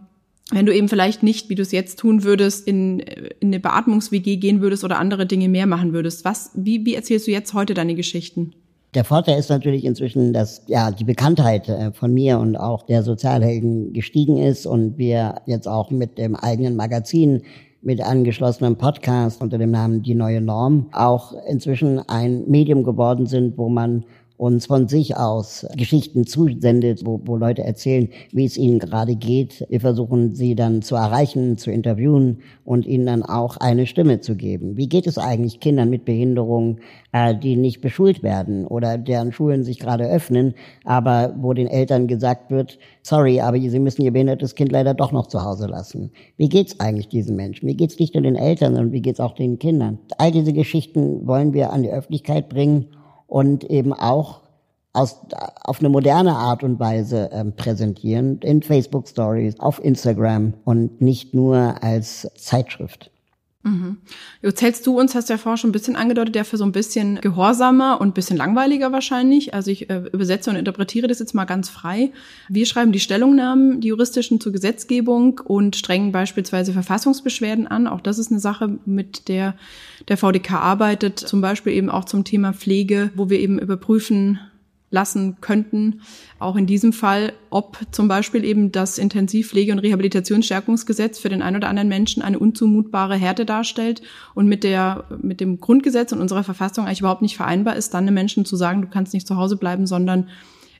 wenn du eben vielleicht nicht, wie du es jetzt tun würdest, in, in eine Beatmungs-WG gehen würdest oder andere Dinge mehr machen würdest. Was, wie, wie erzählst du jetzt heute deine Geschichten? Der Vorteil ist natürlich inzwischen, dass ja die Bekanntheit äh, von mir und auch der Sozialhelden gestiegen ist und wir jetzt auch mit dem eigenen Magazin mit angeschlossenem Podcast unter dem Namen Die neue Norm auch inzwischen ein Medium geworden sind, wo man uns von sich aus Geschichten zusendet, wo, wo Leute erzählen, wie es ihnen gerade geht. Wir versuchen sie dann zu erreichen, zu interviewen und ihnen dann auch eine Stimme zu geben. Wie geht es eigentlich Kindern mit Behinderung, äh, die nicht beschult werden oder deren Schulen sich gerade öffnen, aber wo den Eltern gesagt wird, sorry, aber sie müssen ihr behindertes Kind leider doch noch zu Hause lassen. Wie geht's eigentlich diesen Menschen? Wie geht's nicht nur den Eltern, sondern wie geht's auch den Kindern? All diese Geschichten wollen wir an die Öffentlichkeit bringen und eben auch aus, auf eine moderne Art und Weise ähm, präsentieren, in Facebook Stories, auf Instagram und nicht nur als Zeitschrift. Mhm. Jetzt hältst du uns, hast ja vorher schon ein bisschen angedeutet, der für so ein bisschen gehorsamer und ein bisschen langweiliger wahrscheinlich. Also ich äh, übersetze und interpretiere das jetzt mal ganz frei. Wir schreiben die Stellungnahmen, die juristischen zur Gesetzgebung und strengen beispielsweise Verfassungsbeschwerden an. Auch das ist eine Sache, mit der der VDK arbeitet. Zum Beispiel eben auch zum Thema Pflege, wo wir eben überprüfen, lassen könnten, auch in diesem Fall, ob zum Beispiel eben das Intensivpflege- und Rehabilitationsstärkungsgesetz für den einen oder anderen Menschen eine unzumutbare Härte darstellt und mit der, mit dem Grundgesetz und unserer Verfassung eigentlich überhaupt nicht vereinbar ist, dann den Menschen zu sagen, du kannst nicht zu Hause bleiben, sondern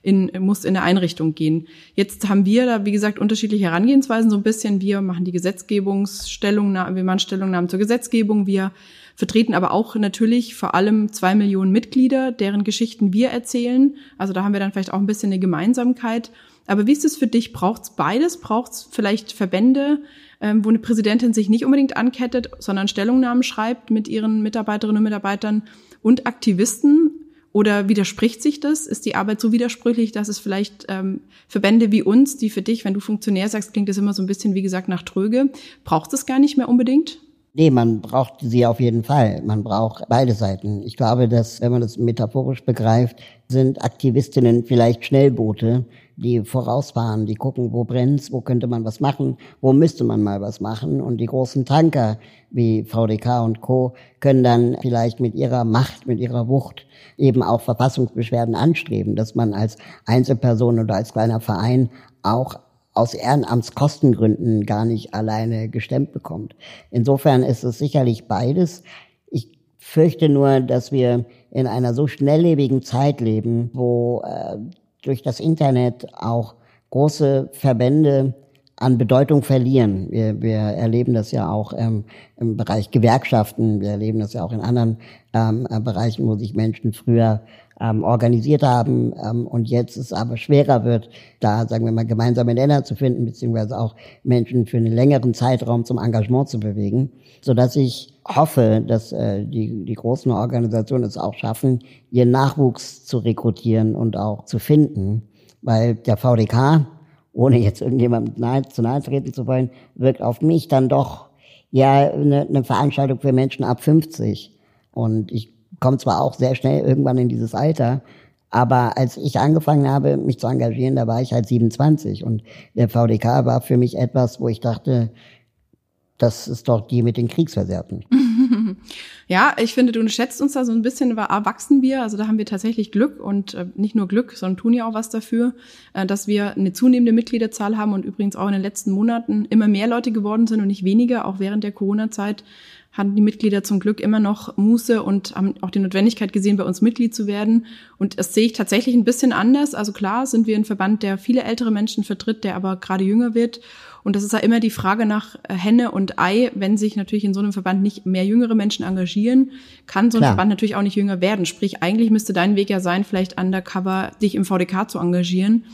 in, musst in eine Einrichtung gehen. Jetzt haben wir da, wie gesagt, unterschiedliche Herangehensweisen so ein bisschen. Wir machen die Gesetzgebungsstellungnahmen, wir machen Stellungnahmen zur Gesetzgebung, wir vertreten aber auch natürlich vor allem zwei Millionen Mitglieder, deren Geschichten wir erzählen. Also da haben wir dann vielleicht auch ein bisschen eine Gemeinsamkeit. Aber wie ist es für dich? Braucht es beides? Braucht es vielleicht Verbände, ähm, wo eine Präsidentin sich nicht unbedingt ankettet, sondern Stellungnahmen schreibt mit ihren Mitarbeiterinnen und Mitarbeitern und Aktivisten? Oder widerspricht sich das? Ist die Arbeit so widersprüchlich, dass es vielleicht ähm, Verbände wie uns, die für dich, wenn du Funktionär sagst, klingt das immer so ein bisschen, wie gesagt, nach Tröge, braucht es gar nicht mehr unbedingt? Nee, man braucht sie auf jeden Fall. Man braucht beide Seiten. Ich glaube, dass, wenn man das metaphorisch begreift, sind Aktivistinnen vielleicht Schnellboote, die vorausfahren, die gucken, wo brennt's, wo könnte man was machen, wo müsste man mal was machen. Und die großen Tanker wie VDK und Co. können dann vielleicht mit ihrer Macht, mit ihrer Wucht eben auch Verfassungsbeschwerden anstreben, dass man als Einzelperson oder als kleiner Verein auch aus Ehrenamtskostengründen gar nicht alleine gestemmt bekommt. Insofern ist es sicherlich beides. Ich fürchte nur, dass wir in einer so schnelllebigen Zeit leben, wo äh, durch das Internet auch große Verbände an Bedeutung verlieren. Wir, wir erleben das ja auch ähm, im Bereich Gewerkschaften, wir erleben das ja auch in anderen ähm, Bereichen, wo sich Menschen früher ähm, organisiert haben ähm, und jetzt es aber schwerer wird, da, sagen wir mal, gemeinsame Nenner zu finden, beziehungsweise auch Menschen für einen längeren Zeitraum zum Engagement zu bewegen, so dass ich hoffe, dass äh, die, die großen Organisationen es auch schaffen, ihren Nachwuchs zu rekrutieren und auch zu finden, weil der VDK, ohne jetzt irgendjemandem nahe, zu nahe treten zu wollen, wirkt auf mich dann doch ja eine, eine Veranstaltung für Menschen ab 50. Und ich komme zwar auch sehr schnell irgendwann in dieses Alter, aber als ich angefangen habe, mich zu engagieren, da war ich halt 27 und der VDK war für mich etwas, wo ich dachte, das ist doch die mit den Kriegsversehrten. Ja, ich finde, du schätzt uns da so ein bisschen, erwachsen wir. Also da haben wir tatsächlich Glück und äh, nicht nur Glück, sondern tun ja auch was dafür, äh, dass wir eine zunehmende Mitgliederzahl haben und übrigens auch in den letzten Monaten immer mehr Leute geworden sind und nicht weniger, auch während der Corona-Zeit hatten die Mitglieder zum Glück immer noch Muße und haben auch die Notwendigkeit gesehen, bei uns Mitglied zu werden. Und das sehe ich tatsächlich ein bisschen anders. Also klar sind wir ein Verband, der viele ältere Menschen vertritt, der aber gerade jünger wird. Und das ist ja immer die Frage nach Henne und Ei. Wenn sich natürlich in so einem Verband nicht mehr jüngere Menschen engagieren, kann so ein Klar. Verband natürlich auch nicht jünger werden. Sprich, eigentlich müsste dein Weg ja sein, vielleicht undercover dich im VDK zu engagieren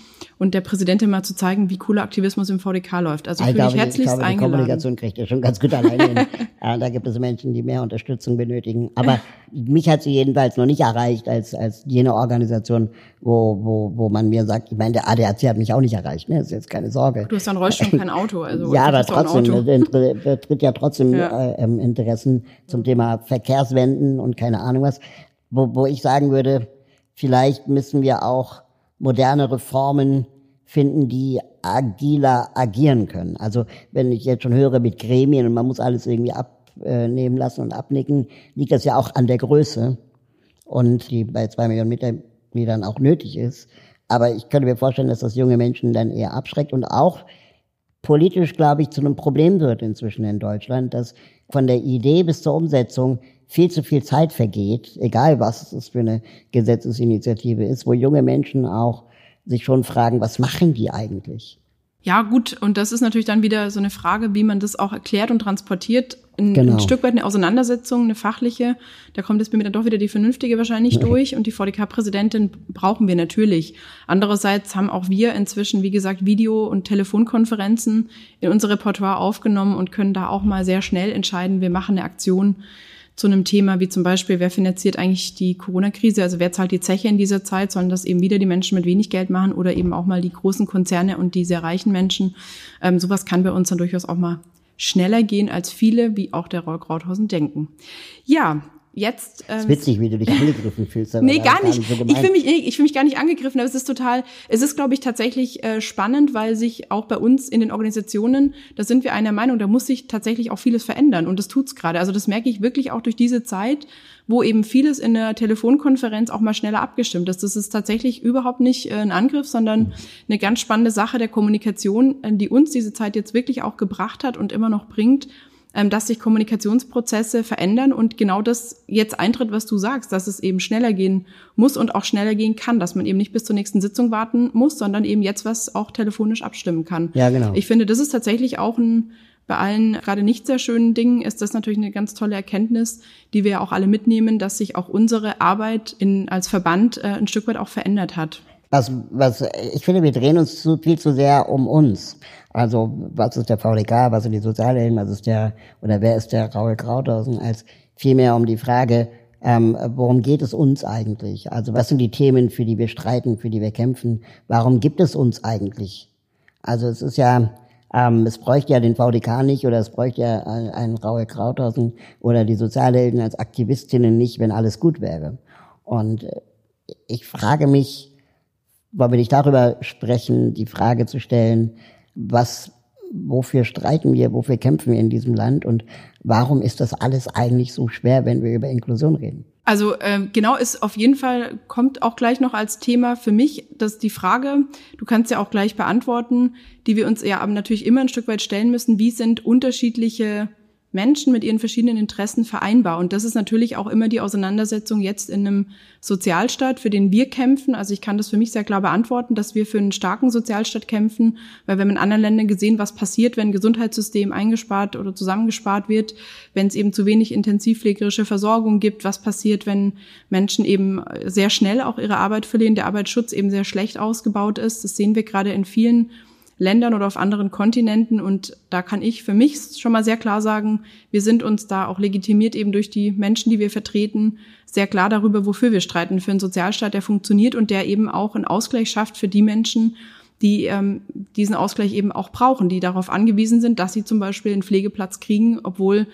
und der Präsidentin mal zu zeigen, wie cooler Aktivismus im VDK läuft. Also ich fühle mich herzlichst ich glaube, eingeladen. Die Kommunikation kriegt ihr schon ganz gut alleine hin. ja, da gibt es Menschen, die mehr Unterstützung benötigen. Aber mich hat sie jedenfalls noch nicht erreicht als, als jene Organisation, wo, wo, wo man mir sagt, ich meine, der ADAC hat mich auch nicht erreicht, ne? Das ist jetzt keine Sorge. Du hast ja einen Rollstuhl, kein Auto. Also ja, aber trotzdem, tritt ja trotzdem ja. Äh, ähm, Interessen zum Thema Verkehrswenden und keine Ahnung was, wo, wo ich sagen würde, vielleicht müssen wir auch moderne Reformen finden, die agiler agieren können. Also wenn ich jetzt schon höre mit Gremien und man muss alles irgendwie abnehmen lassen und abnicken, liegt das ja auch an der Größe und die bei zwei Millionen Mitgliedern auch nötig ist. Aber ich könnte mir vorstellen, dass das junge Menschen dann eher abschreckt und auch politisch, glaube ich, zu einem Problem wird inzwischen in Deutschland, dass von der Idee bis zur Umsetzung viel zu viel Zeit vergeht, egal was es für eine Gesetzesinitiative ist, wo junge Menschen auch sich schon fragen, was machen die eigentlich? Ja, gut, und das ist natürlich dann wieder so eine Frage, wie man das auch erklärt und transportiert. Ein, genau. ein Stück weit eine Auseinandersetzung, eine fachliche. Da kommt jetzt bei mir dann doch wieder die vernünftige wahrscheinlich durch. Und die VDK-Präsidentin brauchen wir natürlich. Andererseits haben auch wir inzwischen, wie gesagt, Video- und Telefonkonferenzen in unser Repertoire aufgenommen und können da auch mal sehr schnell entscheiden, wir machen eine Aktion zu einem Thema wie zum Beispiel, wer finanziert eigentlich die Corona-Krise, also wer zahlt die Zeche in dieser Zeit, sollen das eben wieder die Menschen mit wenig Geld machen oder eben auch mal die großen Konzerne und die sehr reichen Menschen. Ähm, sowas kann bei uns dann durchaus auch mal schneller gehen, als viele, wie auch der Roy Krauthausen, denken. Ja, jetzt. Ähm, ist witzig, wie du dich angegriffen fühlst. nee, gar nicht. So ich fühle mich, ich fühle mich gar nicht angegriffen, aber es ist total, es ist, glaube ich, tatsächlich äh, spannend, weil sich auch bei uns in den Organisationen, da sind wir einer Meinung, da muss sich tatsächlich auch vieles verändern und das tut's gerade. Also das merke ich wirklich auch durch diese Zeit, wo eben vieles in der Telefonkonferenz auch mal schneller abgestimmt ist. Das ist tatsächlich überhaupt nicht äh, ein Angriff, sondern eine ganz spannende Sache der Kommunikation, äh, die uns diese Zeit jetzt wirklich auch gebracht hat und immer noch bringt dass sich Kommunikationsprozesse verändern und genau das jetzt eintritt, was du sagst, dass es eben schneller gehen muss und auch schneller gehen kann, dass man eben nicht bis zur nächsten Sitzung warten muss, sondern eben jetzt was auch telefonisch abstimmen kann. Ja, genau. Ich finde, das ist tatsächlich auch ein bei allen gerade nicht sehr schönen Dingen ist das natürlich eine ganz tolle Erkenntnis, die wir auch alle mitnehmen, dass sich auch unsere Arbeit in, als Verband äh, ein Stück weit auch verändert hat. Was, was, ich finde, wir drehen uns zu, viel zu sehr um uns. Also, was ist der VDK, was sind die Sozialhelden, was ist der, oder wer ist der Raul Krauthausen, als vielmehr um die Frage, ähm, worum geht es uns eigentlich? Also, was sind die Themen, für die wir streiten, für die wir kämpfen? Warum gibt es uns eigentlich? Also, es ist ja, ähm, es bräuchte ja den VDK nicht oder es bräuchte ja einen Raul Krauthausen oder die Sozialhelden als Aktivistinnen nicht, wenn alles gut wäre. Und äh, ich frage mich, wollen wir nicht darüber sprechen, die Frage zu stellen, was, wofür streiten wir, wofür kämpfen wir in diesem Land und warum ist das alles eigentlich so schwer, wenn wir über Inklusion reden? Also äh, genau ist auf jeden Fall kommt auch gleich noch als Thema für mich, dass die Frage, du kannst ja auch gleich beantworten, die wir uns ja natürlich immer ein Stück weit stellen müssen, wie sind unterschiedliche Menschen mit ihren verschiedenen Interessen vereinbar. Und das ist natürlich auch immer die Auseinandersetzung jetzt in einem Sozialstaat, für den wir kämpfen. Also ich kann das für mich sehr klar beantworten, dass wir für einen starken Sozialstaat kämpfen, weil wir haben in anderen Ländern gesehen, was passiert, wenn ein Gesundheitssystem eingespart oder zusammengespart wird, wenn es eben zu wenig intensivpflegerische Versorgung gibt, was passiert, wenn Menschen eben sehr schnell auch ihre Arbeit verlieren, der Arbeitsschutz eben sehr schlecht ausgebaut ist. Das sehen wir gerade in vielen Ländern oder auf anderen Kontinenten. Und da kann ich für mich schon mal sehr klar sagen, wir sind uns da auch legitimiert eben durch die Menschen, die wir vertreten, sehr klar darüber, wofür wir streiten. Für einen Sozialstaat, der funktioniert und der eben auch einen Ausgleich schafft für die Menschen, die ähm, diesen Ausgleich eben auch brauchen, die darauf angewiesen sind, dass sie zum Beispiel einen Pflegeplatz kriegen, obwohl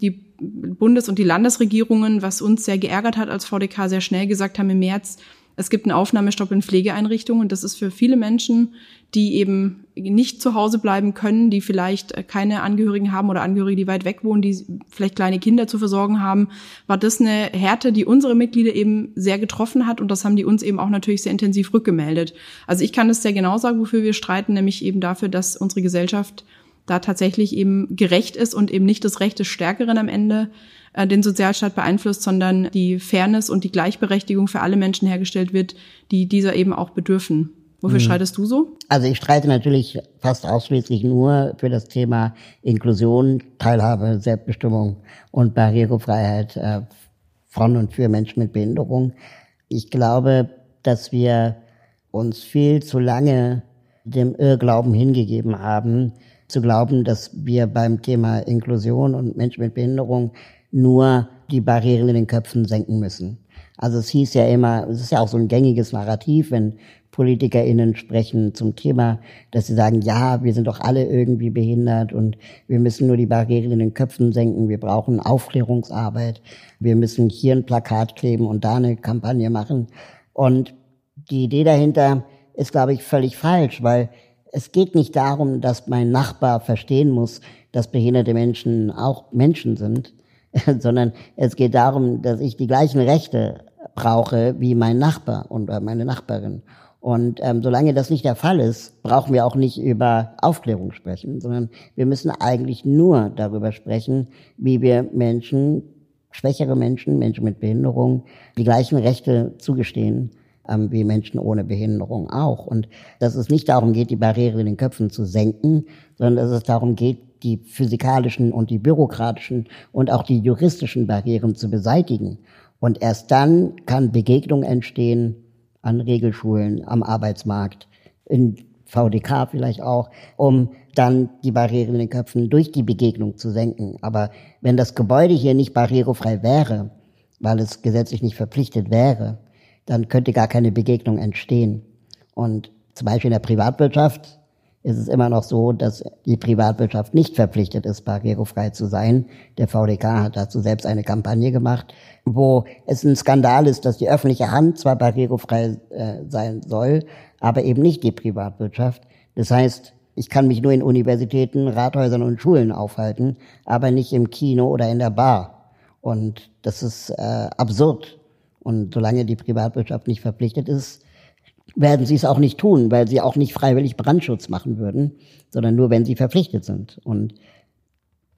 die Bundes- und die Landesregierungen, was uns sehr geärgert hat als VDK, sehr schnell gesagt haben im März, es gibt einen Aufnahmestopp in Pflegeeinrichtungen und das ist für viele Menschen, die eben nicht zu Hause bleiben können, die vielleicht keine Angehörigen haben oder Angehörige, die weit weg wohnen, die vielleicht kleine Kinder zu versorgen haben, war das eine Härte, die unsere Mitglieder eben sehr getroffen hat und das haben die uns eben auch natürlich sehr intensiv rückgemeldet. Also ich kann das sehr genau sagen, wofür wir streiten, nämlich eben dafür, dass unsere Gesellschaft da tatsächlich eben gerecht ist und eben nicht das Recht des Stärkeren am Ende äh, den Sozialstaat beeinflusst, sondern die Fairness und die Gleichberechtigung für alle Menschen hergestellt wird, die dieser eben auch bedürfen. Wofür mhm. streitest du so? Also ich streite natürlich fast ausschließlich nur für das Thema Inklusion, Teilhabe, Selbstbestimmung und Barrierefreiheit äh, von und für Menschen mit Behinderung. Ich glaube, dass wir uns viel zu lange dem Irrglauben hingegeben haben, zu glauben, dass wir beim Thema Inklusion und Menschen mit Behinderung nur die Barrieren in den Köpfen senken müssen. Also es hieß ja immer, es ist ja auch so ein gängiges Narrativ, wenn PolitikerInnen sprechen zum Thema, dass sie sagen, ja, wir sind doch alle irgendwie behindert und wir müssen nur die Barrieren in den Köpfen senken, wir brauchen Aufklärungsarbeit, wir müssen hier ein Plakat kleben und da eine Kampagne machen. Und die Idee dahinter ist, glaube ich, völlig falsch, weil es geht nicht darum, dass mein Nachbar verstehen muss, dass behinderte Menschen auch Menschen sind, sondern es geht darum, dass ich die gleichen Rechte brauche wie mein Nachbar und meine Nachbarin. Und ähm, solange das nicht der Fall ist, brauchen wir auch nicht über Aufklärung sprechen, sondern wir müssen eigentlich nur darüber sprechen, wie wir Menschen, schwächere Menschen, Menschen mit Behinderung, die gleichen Rechte zugestehen ähm, wie Menschen ohne Behinderung auch. Und dass es nicht darum geht, die Barriere in den Köpfen zu senken, sondern dass es darum geht, die physikalischen und die bürokratischen und auch die juristischen Barrieren zu beseitigen. Und erst dann kann Begegnung entstehen an Regelschulen, am Arbeitsmarkt, in VDK vielleicht auch, um dann die Barrieren in den Köpfen durch die Begegnung zu senken. Aber wenn das Gebäude hier nicht barrierefrei wäre, weil es gesetzlich nicht verpflichtet wäre, dann könnte gar keine Begegnung entstehen. Und zum Beispiel in der Privatwirtschaft ist es immer noch so, dass die Privatwirtschaft nicht verpflichtet ist, barrierefrei zu sein. Der VDK hat dazu selbst eine Kampagne gemacht, wo es ein Skandal ist, dass die öffentliche Hand zwar barrierefrei äh, sein soll, aber eben nicht die Privatwirtschaft. Das heißt, ich kann mich nur in Universitäten, Rathäusern und Schulen aufhalten, aber nicht im Kino oder in der Bar. Und das ist äh, absurd. Und solange die Privatwirtschaft nicht verpflichtet ist, werden sie es auch nicht tun, weil sie auch nicht freiwillig Brandschutz machen würden, sondern nur, wenn sie verpflichtet sind. Und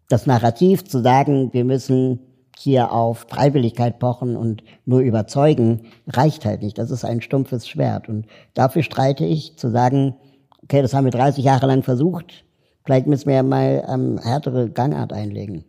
das Narrativ zu sagen, wir müssen hier auf Freiwilligkeit pochen und nur überzeugen, reicht halt nicht. Das ist ein stumpfes Schwert. Und dafür streite ich, zu sagen, okay, das haben wir 30 Jahre lang versucht, vielleicht müssen wir ja mal ähm, härtere Gangart einlegen.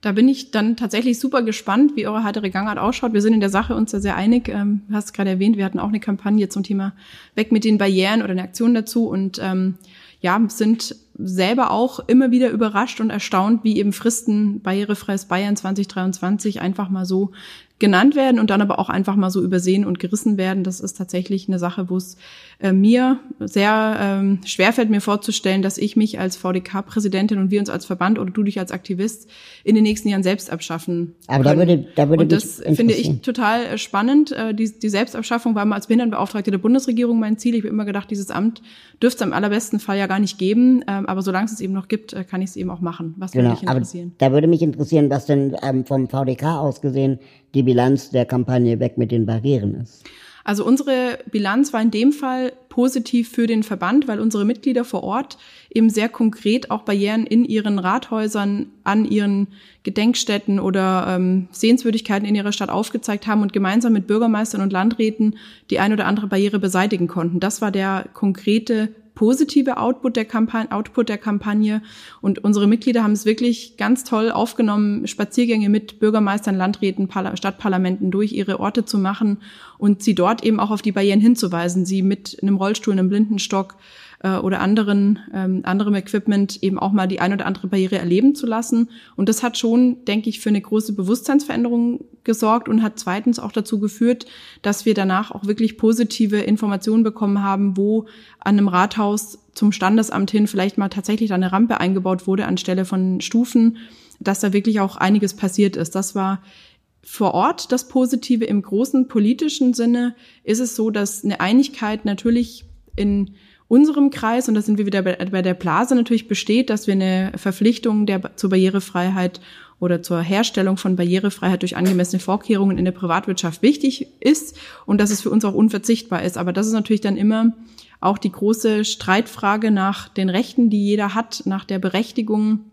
Da bin ich dann tatsächlich super gespannt, wie eure härtere Gangart ausschaut. Wir sind in der Sache uns ja sehr einig. Ähm, du hast gerade erwähnt, wir hatten auch eine Kampagne zum Thema Weg mit den Barrieren oder eine Aktion dazu und ähm, ja, sind selber auch immer wieder überrascht und erstaunt, wie eben Fristen Barrierefreies Bayern 2023 einfach mal so genannt werden und dann aber auch einfach mal so übersehen und gerissen werden. Das ist tatsächlich eine Sache, wo es äh, mir sehr ähm, schwerfällt, mir vorzustellen, dass ich mich als VDK-Präsidentin und wir uns als Verband oder du dich als Aktivist in den nächsten Jahren selbst abschaffen. Aber können. da würde, da würde und das finde ich total äh, spannend. Äh, die, die Selbstabschaffung war mal als Behindertenbeauftragte der Bundesregierung mein Ziel. Ich habe immer gedacht, dieses Amt dürfte es im allerbesten Fall ja gar nicht geben. Ähm, aber solange es es eben noch gibt, äh, kann ich es eben auch machen. Was genau, würde dich interessieren? Da würde mich interessieren, was denn ähm, vom VDK aus gesehen die Bilanz der Kampagne Weg mit den Barrieren ist. Also unsere Bilanz war in dem Fall positiv für den Verband, weil unsere Mitglieder vor Ort eben sehr konkret auch Barrieren in ihren Rathäusern, an ihren Gedenkstätten oder ähm, Sehenswürdigkeiten in ihrer Stadt aufgezeigt haben und gemeinsam mit Bürgermeistern und Landräten die ein oder andere Barriere beseitigen konnten. Das war der konkrete positive Output der, Kampagne, Output der Kampagne. Und unsere Mitglieder haben es wirklich ganz toll aufgenommen, Spaziergänge mit Bürgermeistern, Landräten, Stadtparlamenten durch ihre Orte zu machen und sie dort eben auch auf die Barrieren hinzuweisen, sie mit einem Rollstuhl, einem Blindenstock äh, oder anderen, ähm, anderem Equipment eben auch mal die ein oder andere Barriere erleben zu lassen. Und das hat schon, denke ich, für eine große Bewusstseinsveränderung gesorgt und hat zweitens auch dazu geführt, dass wir danach auch wirklich positive Informationen bekommen haben, wo an einem Rathaus zum Standesamt hin vielleicht mal tatsächlich eine Rampe eingebaut wurde anstelle von Stufen, dass da wirklich auch einiges passiert ist. Das war vor Ort das Positive. Im großen politischen Sinne ist es so, dass eine Einigkeit natürlich in unserem Kreis, und da sind wir wieder bei, bei der Blase natürlich besteht, dass wir eine Verpflichtung der, zur Barrierefreiheit oder zur Herstellung von Barrierefreiheit durch angemessene Vorkehrungen in der Privatwirtschaft wichtig ist und dass es für uns auch unverzichtbar ist. Aber das ist natürlich dann immer auch die große Streitfrage nach den Rechten, die jeder hat, nach der Berechtigung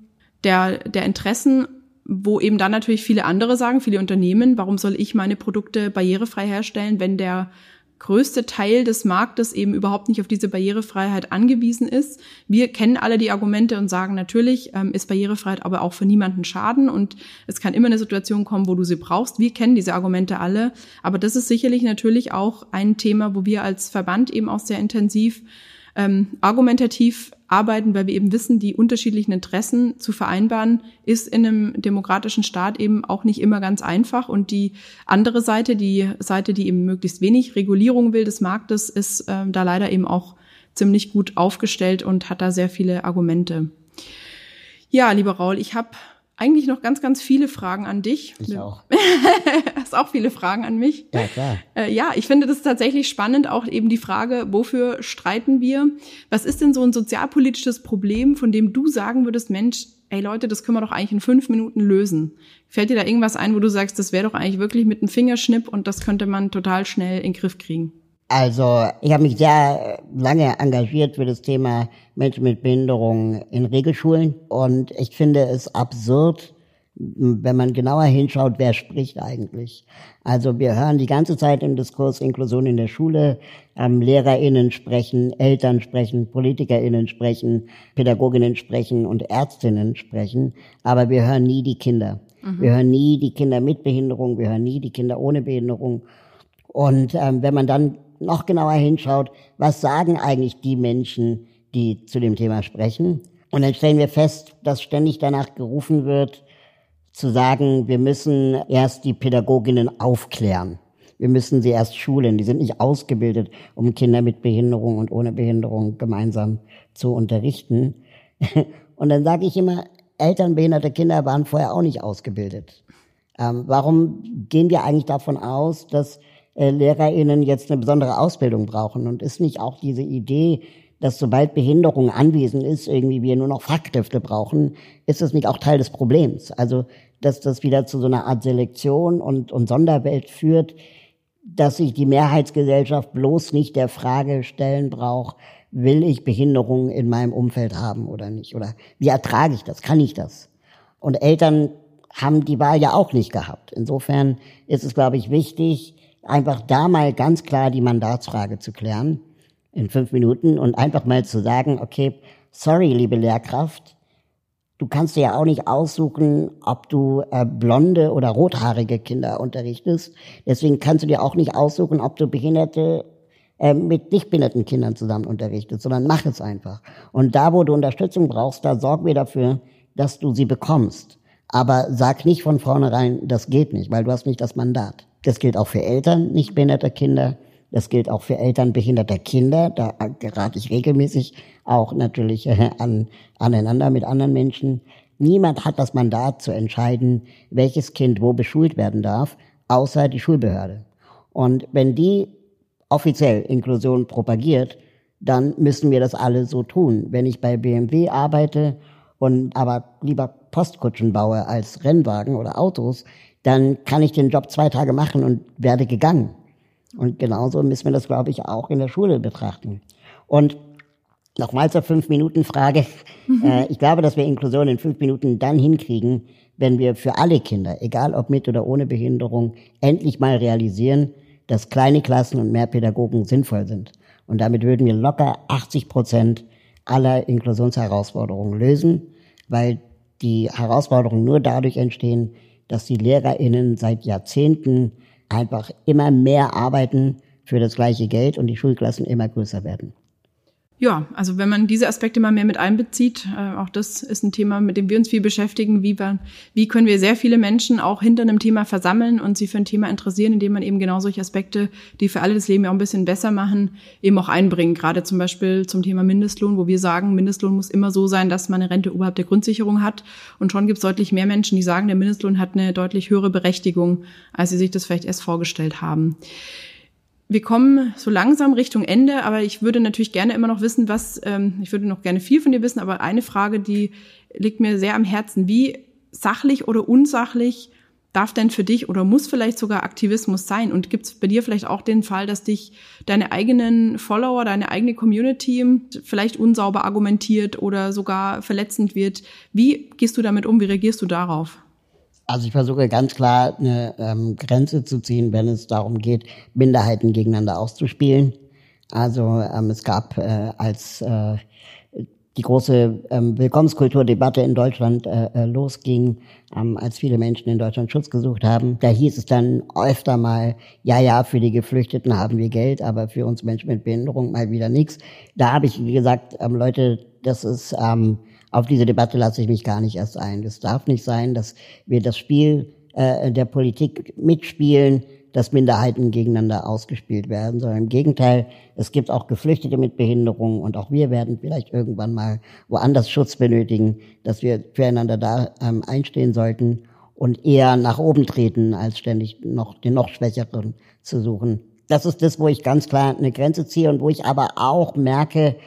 der, der Interessen, wo eben dann natürlich viele andere sagen, viele Unternehmen, warum soll ich meine Produkte barrierefrei herstellen, wenn der größte Teil des Marktes eben überhaupt nicht auf diese Barrierefreiheit angewiesen ist. Wir kennen alle die Argumente und sagen natürlich, ähm, ist Barrierefreiheit aber auch für niemanden Schaden und es kann immer eine Situation kommen, wo du sie brauchst. Wir kennen diese Argumente alle, aber das ist sicherlich natürlich auch ein Thema, wo wir als Verband eben auch sehr intensiv ähm, argumentativ arbeiten, weil wir eben wissen, die unterschiedlichen Interessen zu vereinbaren, ist in einem demokratischen Staat eben auch nicht immer ganz einfach. Und die andere Seite, die Seite, die eben möglichst wenig Regulierung will des Marktes, ist ähm, da leider eben auch ziemlich gut aufgestellt und hat da sehr viele Argumente. Ja, lieber Raul, ich habe eigentlich noch ganz, ganz viele Fragen an dich. Ich auch. Hast auch viele Fragen an mich. Ja, klar. Äh, ja, ich finde das tatsächlich spannend, auch eben die Frage, wofür streiten wir? Was ist denn so ein sozialpolitisches Problem, von dem du sagen würdest, Mensch, ey Leute, das können wir doch eigentlich in fünf Minuten lösen. Fällt dir da irgendwas ein, wo du sagst, das wäre doch eigentlich wirklich mit einem Fingerschnipp und das könnte man total schnell in den Griff kriegen? Also ich habe mich sehr lange engagiert für das Thema Menschen mit Behinderung in Regelschulen und ich finde es absurd, wenn man genauer hinschaut, wer spricht eigentlich. Also wir hören die ganze Zeit im Diskurs Inklusion in der Schule, ähm, LehrerInnen sprechen, Eltern sprechen, PolitikerInnen sprechen, PädagogInnen sprechen und ÄrztInnen sprechen, aber wir hören nie die Kinder. Mhm. Wir hören nie die Kinder mit Behinderung, wir hören nie die Kinder ohne Behinderung. Und ähm, wenn man dann noch genauer hinschaut, was sagen eigentlich die Menschen, die zu dem Thema sprechen. Und dann stellen wir fest, dass ständig danach gerufen wird, zu sagen, wir müssen erst die Pädagoginnen aufklären. Wir müssen sie erst schulen. Die sind nicht ausgebildet, um Kinder mit Behinderung und ohne Behinderung gemeinsam zu unterrichten. Und dann sage ich immer, Eltern behinderter Kinder waren vorher auch nicht ausgebildet. Ähm, warum gehen wir eigentlich davon aus, dass LehrerInnen jetzt eine besondere Ausbildung brauchen? Und ist nicht auch diese Idee, dass sobald Behinderung anwesend ist, irgendwie wir nur noch Fachkräfte brauchen, ist das nicht auch Teil des Problems? Also, dass das wieder zu so einer Art Selektion und, und Sonderwelt führt, dass sich die Mehrheitsgesellschaft bloß nicht der Frage stellen braucht, will ich Behinderung in meinem Umfeld haben oder nicht? Oder wie ertrage ich das? Kann ich das? Und Eltern haben die Wahl ja auch nicht gehabt. Insofern ist es, glaube ich, wichtig, einfach da mal ganz klar die Mandatsfrage zu klären in fünf Minuten und einfach mal zu sagen, okay, sorry, liebe Lehrkraft, du kannst dir ja auch nicht aussuchen, ob du äh, blonde oder rothaarige Kinder unterrichtest. Deswegen kannst du dir auch nicht aussuchen, ob du Behinderte äh, mit nicht behinderten Kindern zusammen unterrichtest, sondern mach es einfach. Und da, wo du Unterstützung brauchst, da sorg wir dafür, dass du sie bekommst. Aber sag nicht von vornherein, das geht nicht, weil du hast nicht das Mandat. Das gilt auch für Eltern nicht behinderter Kinder. Das gilt auch für Eltern behinderter Kinder. Da gerate ich regelmäßig auch natürlich äh, an, aneinander mit anderen Menschen. Niemand hat das Mandat zu entscheiden, welches Kind wo beschult werden darf, außer die Schulbehörde. Und wenn die offiziell Inklusion propagiert, dann müssen wir das alle so tun. Wenn ich bei BMW arbeite und aber lieber Postkutschen baue als Rennwagen oder Autos, dann kann ich den Job zwei Tage machen und werde gegangen. Und genauso müssen wir das, glaube ich, auch in der Schule betrachten. Und nochmal zur Fünf-Minuten-Frage. Mhm. Äh, ich glaube, dass wir Inklusion in fünf Minuten dann hinkriegen, wenn wir für alle Kinder, egal ob mit oder ohne Behinderung, endlich mal realisieren, dass kleine Klassen und mehr Pädagogen sinnvoll sind. Und damit würden wir locker 80 Prozent aller Inklusionsherausforderungen lösen, weil die Herausforderungen nur dadurch entstehen, dass die LehrerInnen seit Jahrzehnten einfach immer mehr arbeiten für das gleiche Geld und die Schulklassen immer größer werden. Ja, also wenn man diese Aspekte mal mehr mit einbezieht, äh, auch das ist ein Thema, mit dem wir uns viel beschäftigen. Wie, wir, wie können wir sehr viele Menschen auch hinter einem Thema versammeln und sie für ein Thema interessieren, indem man eben genau solche Aspekte, die für alle das Leben ja auch ein bisschen besser machen, eben auch einbringen. Gerade zum Beispiel zum Thema Mindestlohn, wo wir sagen, Mindestlohn muss immer so sein, dass man eine Rente oberhalb der Grundsicherung hat. Und schon gibt es deutlich mehr Menschen, die sagen, der Mindestlohn hat eine deutlich höhere Berechtigung, als sie sich das vielleicht erst vorgestellt haben wir kommen so langsam Richtung Ende, aber ich würde natürlich gerne immer noch wissen, was, ähm, ich würde noch gerne viel von dir wissen, aber eine Frage, die liegt mir sehr am Herzen. Wie sachlich oder unsachlich darf denn für dich oder muss vielleicht sogar Aktivismus sein? Und gibt es bei dir vielleicht auch den Fall, dass dich deine eigenen Follower, deine eigene Community vielleicht unsauber argumentiert oder sogar verletzend wird? Wie gehst du damit um? Wie reagierst du darauf? Also ich versuche ganz klar eine ähm, Grenze zu ziehen, wenn es darum geht, Minderheiten gegeneinander auszuspielen. Also ähm, es gab äh, als äh, die große ähm, Willkommenskulturdebatte in Deutschland äh, äh, losging, ähm, als viele Menschen in Deutschland Schutz gesucht haben. Da hieß es dann öfter mal, ja, ja, für die Geflüchteten haben wir Geld, aber für uns Menschen mit Behinderung mal wieder nichts. Da habe ich gesagt, ähm, Leute, das ist ähm, auf diese Debatte lasse ich mich gar nicht erst ein. Es darf nicht sein, dass wir das Spiel äh, der Politik mitspielen, dass Minderheiten gegeneinander ausgespielt werden, sondern im Gegenteil, es gibt auch Geflüchtete mit Behinderungen und auch wir werden vielleicht irgendwann mal woanders Schutz benötigen, dass wir füreinander da ähm, einstehen sollten und eher nach oben treten, als ständig noch den noch Schwächeren zu suchen. Das ist das, wo ich ganz klar eine Grenze ziehe und wo ich aber auch merke,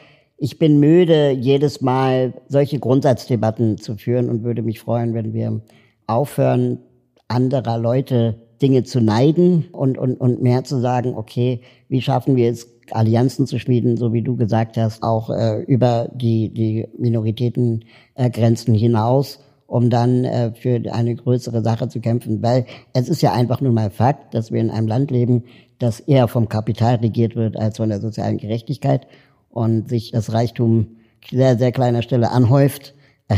ich bin müde, jedes Mal solche Grundsatzdebatten zu führen und würde mich freuen, wenn wir aufhören, anderer Leute Dinge zu neiden und, und, und mehr zu sagen, okay, wie schaffen wir es, Allianzen zu schmieden, so wie du gesagt hast, auch äh, über die, die Minoritätengrenzen äh, hinaus, um dann äh, für eine größere Sache zu kämpfen. Weil es ist ja einfach nur mal Fakt, dass wir in einem Land leben, das eher vom Kapital regiert wird als von der sozialen Gerechtigkeit und sich das Reichtum sehr, sehr kleiner Stelle anhäuft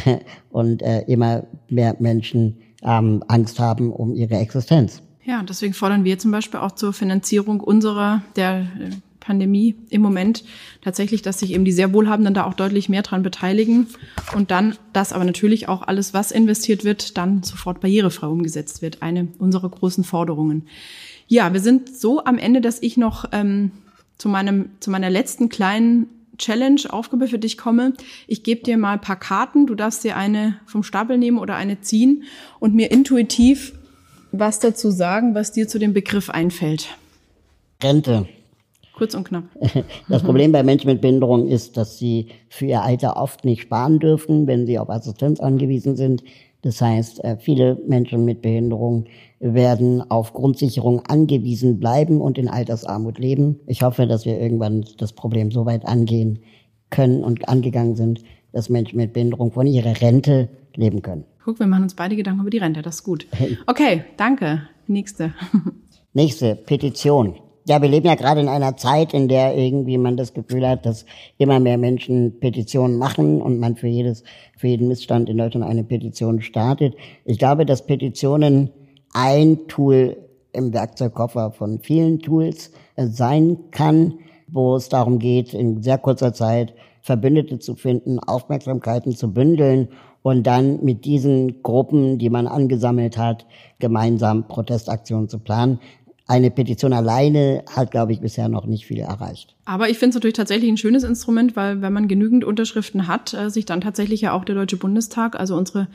und äh, immer mehr Menschen ähm, Angst haben um ihre Existenz. Ja, deswegen fordern wir zum Beispiel auch zur Finanzierung unserer, der Pandemie im Moment tatsächlich, dass sich eben die sehr Wohlhabenden da auch deutlich mehr dran beteiligen und dann, dass aber natürlich auch alles, was investiert wird, dann sofort barrierefrei umgesetzt wird. Eine unserer großen Forderungen. Ja, wir sind so am Ende, dass ich noch ähm, zu meinem zu meiner letzten kleinen Challenge Aufgabe für dich komme. Ich gebe dir mal ein paar Karten. Du darfst dir eine vom Stapel nehmen oder eine ziehen und mir intuitiv was dazu sagen, was dir zu dem Begriff einfällt. Rente. Kurz und knapp. Das Problem bei Menschen mit Behinderung ist, dass sie für ihr Alter oft nicht sparen dürfen, wenn sie auf Assistenz angewiesen sind. Das heißt, äh, viele Menschen mit Behinderung werden auf Grundsicherung angewiesen bleiben und in Altersarmut leben. Ich hoffe, dass wir irgendwann das Problem so weit angehen können und angegangen sind, dass Menschen mit Behinderung von ihrer Rente leben können. Guck, wir machen uns beide Gedanken über die Rente, das ist gut. Okay, danke. Nächste. Nächste Petition. Ja, wir leben ja gerade in einer Zeit, in der irgendwie man das Gefühl hat, dass immer mehr Menschen Petitionen machen und man für jedes, für jeden Missstand in Deutschland eine Petition startet. Ich glaube, dass Petitionen ein Tool im Werkzeugkoffer von vielen Tools sein kann, wo es darum geht, in sehr kurzer Zeit Verbündete zu finden, Aufmerksamkeiten zu bündeln und dann mit diesen Gruppen, die man angesammelt hat, gemeinsam Protestaktionen zu planen eine Petition alleine hat, glaube ich, bisher noch nicht viel erreicht. Aber ich finde es natürlich tatsächlich ein schönes Instrument, weil wenn man genügend Unterschriften hat, äh, sich dann tatsächlich ja auch der Deutsche Bundestag, also unsere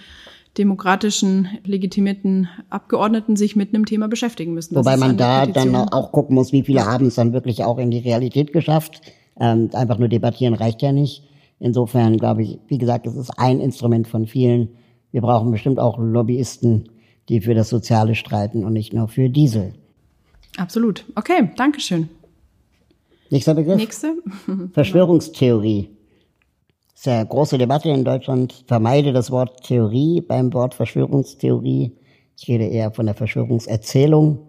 demokratischen legitimierten Abgeordneten sich mit einem Thema beschäftigen müssen. Das Wobei man da dann auch gucken muss, wie viele haben es dann wirklich auch in die Realität geschafft. Ähm, einfach nur debattieren reicht ja nicht. Insofern glaube ich, wie gesagt, es ist ein Instrument von vielen. Wir brauchen bestimmt auch Lobbyisten, die für das Soziale streiten und nicht nur für Diesel. Absolut. Okay, danke schön. Nächster Begriff. Nächste. Verschwörungstheorie. Das ist ja eine große Debatte in Deutschland. Vermeide das Wort Theorie beim Wort Verschwörungstheorie. Ich rede eher von der Verschwörungserzählung,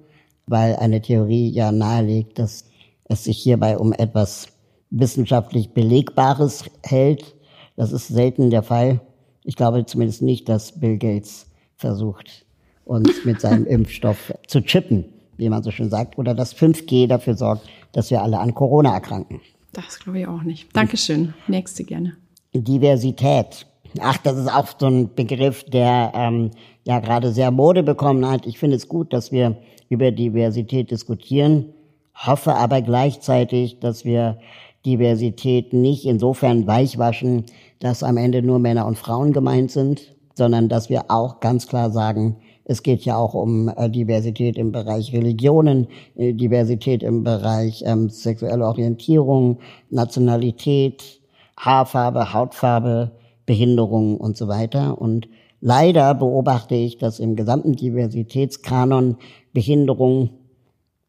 weil eine Theorie ja nahelegt, dass es sich hierbei um etwas wissenschaftlich Belegbares hält. Das ist selten der Fall. Ich glaube zumindest nicht, dass Bill Gates versucht, uns mit seinem Impfstoff zu chippen wie man so schön sagt, oder dass 5G dafür sorgt, dass wir alle an Corona erkranken. Das glaube ich auch nicht. Dankeschön. Nächste gerne. Diversität. Ach, das ist auch so ein Begriff, der ähm, ja gerade sehr Mode bekommen hat. Ich finde es gut, dass wir über Diversität diskutieren, hoffe aber gleichzeitig, dass wir Diversität nicht insofern weichwaschen, dass am Ende nur Männer und Frauen gemeint sind, sondern dass wir auch ganz klar sagen, es geht ja auch um äh, Diversität im Bereich Religionen, äh, Diversität im Bereich ähm, sexuelle Orientierung, Nationalität, Haarfarbe, Hautfarbe, Behinderung und so weiter. Und leider beobachte ich, dass im gesamten Diversitätskanon Behinderung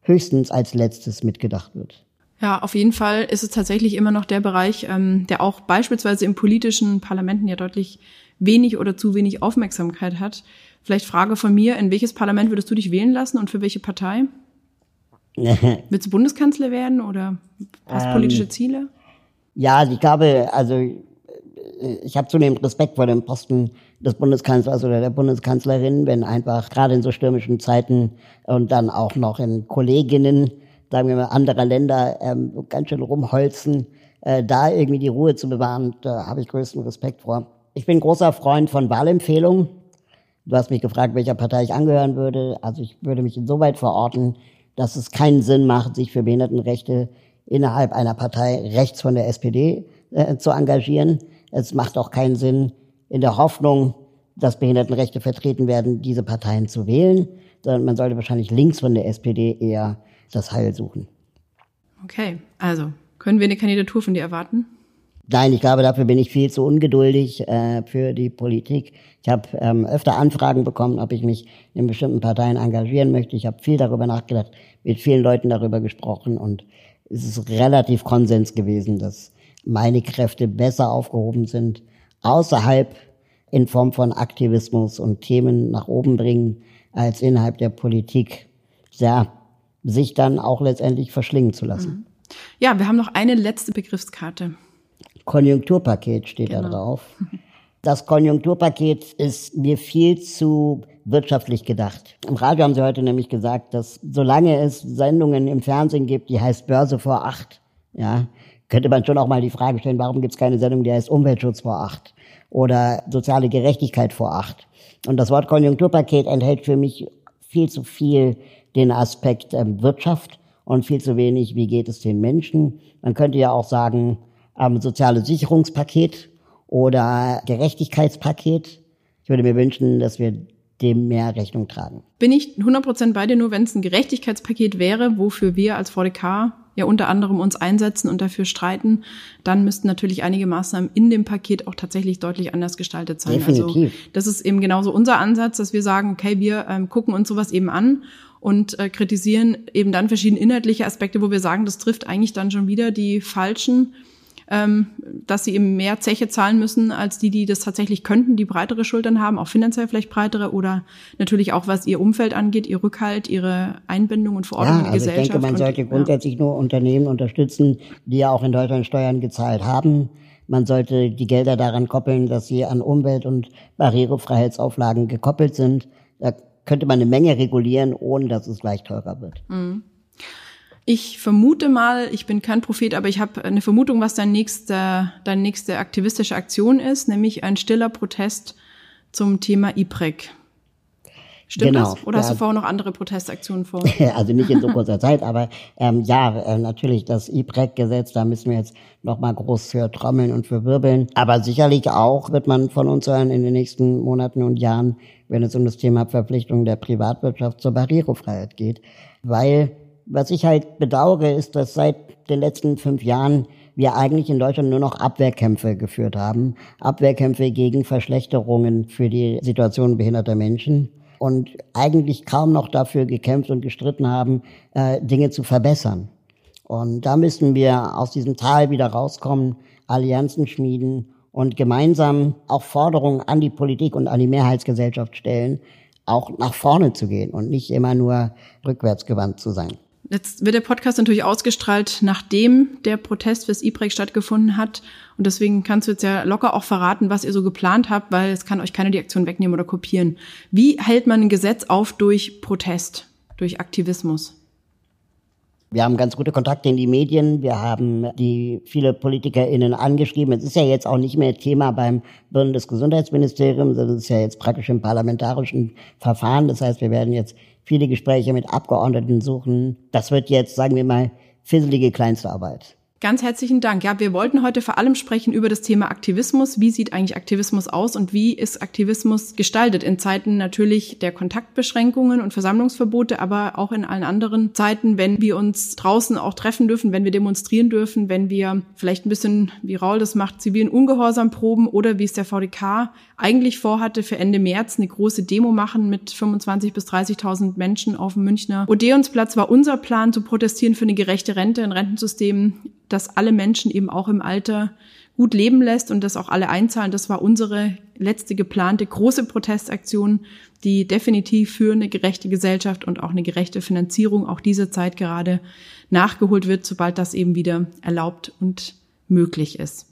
höchstens als letztes mitgedacht wird. Ja, auf jeden Fall ist es tatsächlich immer noch der Bereich, ähm, der auch beispielsweise im politischen Parlamenten ja deutlich wenig oder zu wenig Aufmerksamkeit hat. Vielleicht Frage von mir, in welches Parlament würdest du dich wählen lassen und für welche Partei? Willst du Bundeskanzler werden oder hast ähm, politische Ziele? Ja, ich glaube, also ich habe zunehmend Respekt vor dem Posten des Bundeskanzlers oder der Bundeskanzlerin, wenn einfach gerade in so stürmischen Zeiten und dann auch noch in Kolleginnen, sagen wir mal, anderer Länder ähm, ganz schön rumholzen, äh, da irgendwie die Ruhe zu bewahren, da habe ich größten Respekt vor. Ich bin großer Freund von Wahlempfehlungen. Du hast mich gefragt, welcher Partei ich angehören würde. Also ich würde mich insoweit verorten, dass es keinen Sinn macht, sich für Behindertenrechte innerhalb einer Partei rechts von der SPD äh, zu engagieren. Es macht auch keinen Sinn, in der Hoffnung, dass Behindertenrechte vertreten werden, diese Parteien zu wählen, sondern man sollte wahrscheinlich links von der SPD eher das Heil suchen. Okay, also können wir eine Kandidatur von dir erwarten? Nein, ich glaube, dafür bin ich viel zu ungeduldig äh, für die Politik. Ich habe ähm, öfter Anfragen bekommen, ob ich mich in bestimmten Parteien engagieren möchte. Ich habe viel darüber nachgedacht, mit vielen Leuten darüber gesprochen und es ist relativ Konsens gewesen, dass meine Kräfte besser aufgehoben sind, außerhalb in Form von Aktivismus und Themen nach oben bringen, als innerhalb der Politik, ja, sich dann auch letztendlich verschlingen zu lassen. Ja, wir haben noch eine letzte Begriffskarte. Konjunkturpaket steht genau. da drauf. Das Konjunkturpaket ist mir viel zu wirtschaftlich gedacht. Im Radio haben sie heute nämlich gesagt, dass solange es Sendungen im Fernsehen gibt, die heißt Börse vor acht, Ja, könnte man schon auch mal die Frage stellen, warum gibt es keine Sendung, die heißt Umweltschutz vor acht oder soziale Gerechtigkeit vor acht. Und das Wort Konjunkturpaket enthält für mich viel zu viel den Aspekt äh, Wirtschaft und viel zu wenig, wie geht es den Menschen. Man könnte ja auch sagen, ähm, soziales Sicherungspaket oder Gerechtigkeitspaket. Ich würde mir wünschen, dass wir dem mehr Rechnung tragen. Bin ich 100% bei dir, nur wenn es ein Gerechtigkeitspaket wäre, wofür wir als VDK ja unter anderem uns einsetzen und dafür streiten, dann müssten natürlich einige Maßnahmen in dem Paket auch tatsächlich deutlich anders gestaltet sein. Definitiv. Also das ist eben genauso unser Ansatz, dass wir sagen, okay, wir ähm, gucken uns sowas eben an und äh, kritisieren eben dann verschiedene inhaltliche Aspekte, wo wir sagen, das trifft eigentlich dann schon wieder die falschen dass sie eben mehr Zeche zahlen müssen als die, die das tatsächlich könnten, die breitere Schultern haben, auch finanziell vielleicht breitere oder natürlich auch was ihr Umfeld angeht, ihr Rückhalt, ihre Einbindung und Verordnung ja, in die also Gesellschaft. Ich denke, man sollte grundsätzlich ja. nur Unternehmen unterstützen, die ja auch in Deutschland Steuern gezahlt haben. Man sollte die Gelder daran koppeln, dass sie an Umwelt- und Barrierefreiheitsauflagen gekoppelt sind. Da könnte man eine Menge regulieren, ohne dass es gleich teurer wird. Mhm. Ich vermute mal, ich bin kein Prophet, aber ich habe eine Vermutung, was dein nächste, deine nächste aktivistische Aktion ist, nämlich ein stiller Protest zum Thema IPREC. Stimmt genau, das? Oder ja. hast du vorher noch andere Protestaktionen vor? also nicht in so kurzer Zeit, aber ähm, ja, äh, natürlich das IPREC-Gesetz, da müssen wir jetzt noch mal groß für trommeln und für wirbeln. Aber sicherlich auch wird man von uns hören in den nächsten Monaten und Jahren, wenn es um das Thema Verpflichtung der Privatwirtschaft zur Barrierefreiheit geht. Weil was ich halt bedauere, ist, dass seit den letzten fünf Jahren wir eigentlich in Deutschland nur noch Abwehrkämpfe geführt haben. Abwehrkämpfe gegen Verschlechterungen für die Situation behinderter Menschen und eigentlich kaum noch dafür gekämpft und gestritten haben, äh, Dinge zu verbessern. Und da müssen wir aus diesem Tal wieder rauskommen, Allianzen schmieden und gemeinsam auch Forderungen an die Politik und an die Mehrheitsgesellschaft stellen, auch nach vorne zu gehen und nicht immer nur rückwärtsgewandt zu sein. Jetzt wird der Podcast natürlich ausgestrahlt, nachdem der Protest fürs IPREC stattgefunden hat. Und deswegen kannst du jetzt ja locker auch verraten, was ihr so geplant habt, weil es kann euch keiner die Aktion wegnehmen oder kopieren. Wie hält man ein Gesetz auf durch Protest, durch Aktivismus? Wir haben ganz gute Kontakte in die Medien. Wir haben die viele PolitikerInnen angeschrieben. Es ist ja jetzt auch nicht mehr Thema beim Bundesgesundheitsministerium, sondern es ist ja jetzt praktisch im parlamentarischen Verfahren. Das heißt, wir werden jetzt viele Gespräche mit Abgeordneten suchen. Das wird jetzt, sagen wir mal, fisselige Kleinstarbeit. Ganz herzlichen Dank. Ja, wir wollten heute vor allem sprechen über das Thema Aktivismus. Wie sieht eigentlich Aktivismus aus und wie ist Aktivismus gestaltet in Zeiten natürlich der Kontaktbeschränkungen und Versammlungsverbote, aber auch in allen anderen Zeiten, wenn wir uns draußen auch treffen dürfen, wenn wir demonstrieren dürfen, wenn wir vielleicht ein bisschen, wie Raul das macht, zivilen Ungehorsam proben oder wie es der VDK eigentlich vorhatte, für Ende März eine große Demo machen mit 25 bis 30.000 Menschen auf dem Münchner Odeonsplatz war unser Plan zu protestieren für eine gerechte Rente, ein Rentensystem, das alle Menschen eben auch im Alter gut leben lässt und das auch alle einzahlen. Das war unsere letzte geplante große Protestaktion, die definitiv für eine gerechte Gesellschaft und auch eine gerechte Finanzierung auch dieser Zeit gerade nachgeholt wird, sobald das eben wieder erlaubt und möglich ist.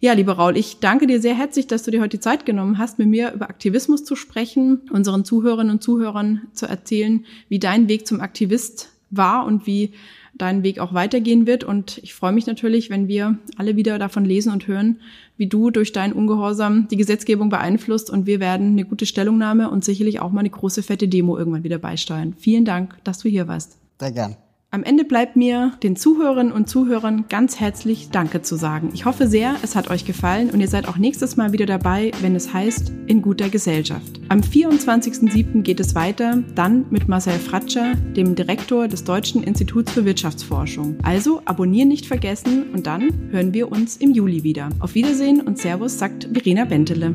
Ja, lieber Raul, ich danke dir sehr herzlich, dass du dir heute die Zeit genommen hast, mit mir über Aktivismus zu sprechen, unseren Zuhörerinnen und Zuhörern zu erzählen, wie dein Weg zum Aktivist war und wie dein Weg auch weitergehen wird. Und ich freue mich natürlich, wenn wir alle wieder davon lesen und hören, wie du durch deinen Ungehorsam die Gesetzgebung beeinflusst. Und wir werden eine gute Stellungnahme und sicherlich auch mal eine große fette Demo irgendwann wieder beisteuern. Vielen Dank, dass du hier warst. Sehr gern. Am Ende bleibt mir den Zuhörerinnen und Zuhörern ganz herzlich Danke zu sagen. Ich hoffe sehr, es hat euch gefallen und ihr seid auch nächstes Mal wieder dabei, wenn es heißt In guter Gesellschaft. Am 24.07. geht es weiter, dann mit Marcel Fratscher, dem Direktor des Deutschen Instituts für Wirtschaftsforschung. Also abonnieren nicht vergessen und dann hören wir uns im Juli wieder. Auf Wiedersehen und Servus, sagt Verena Bentele.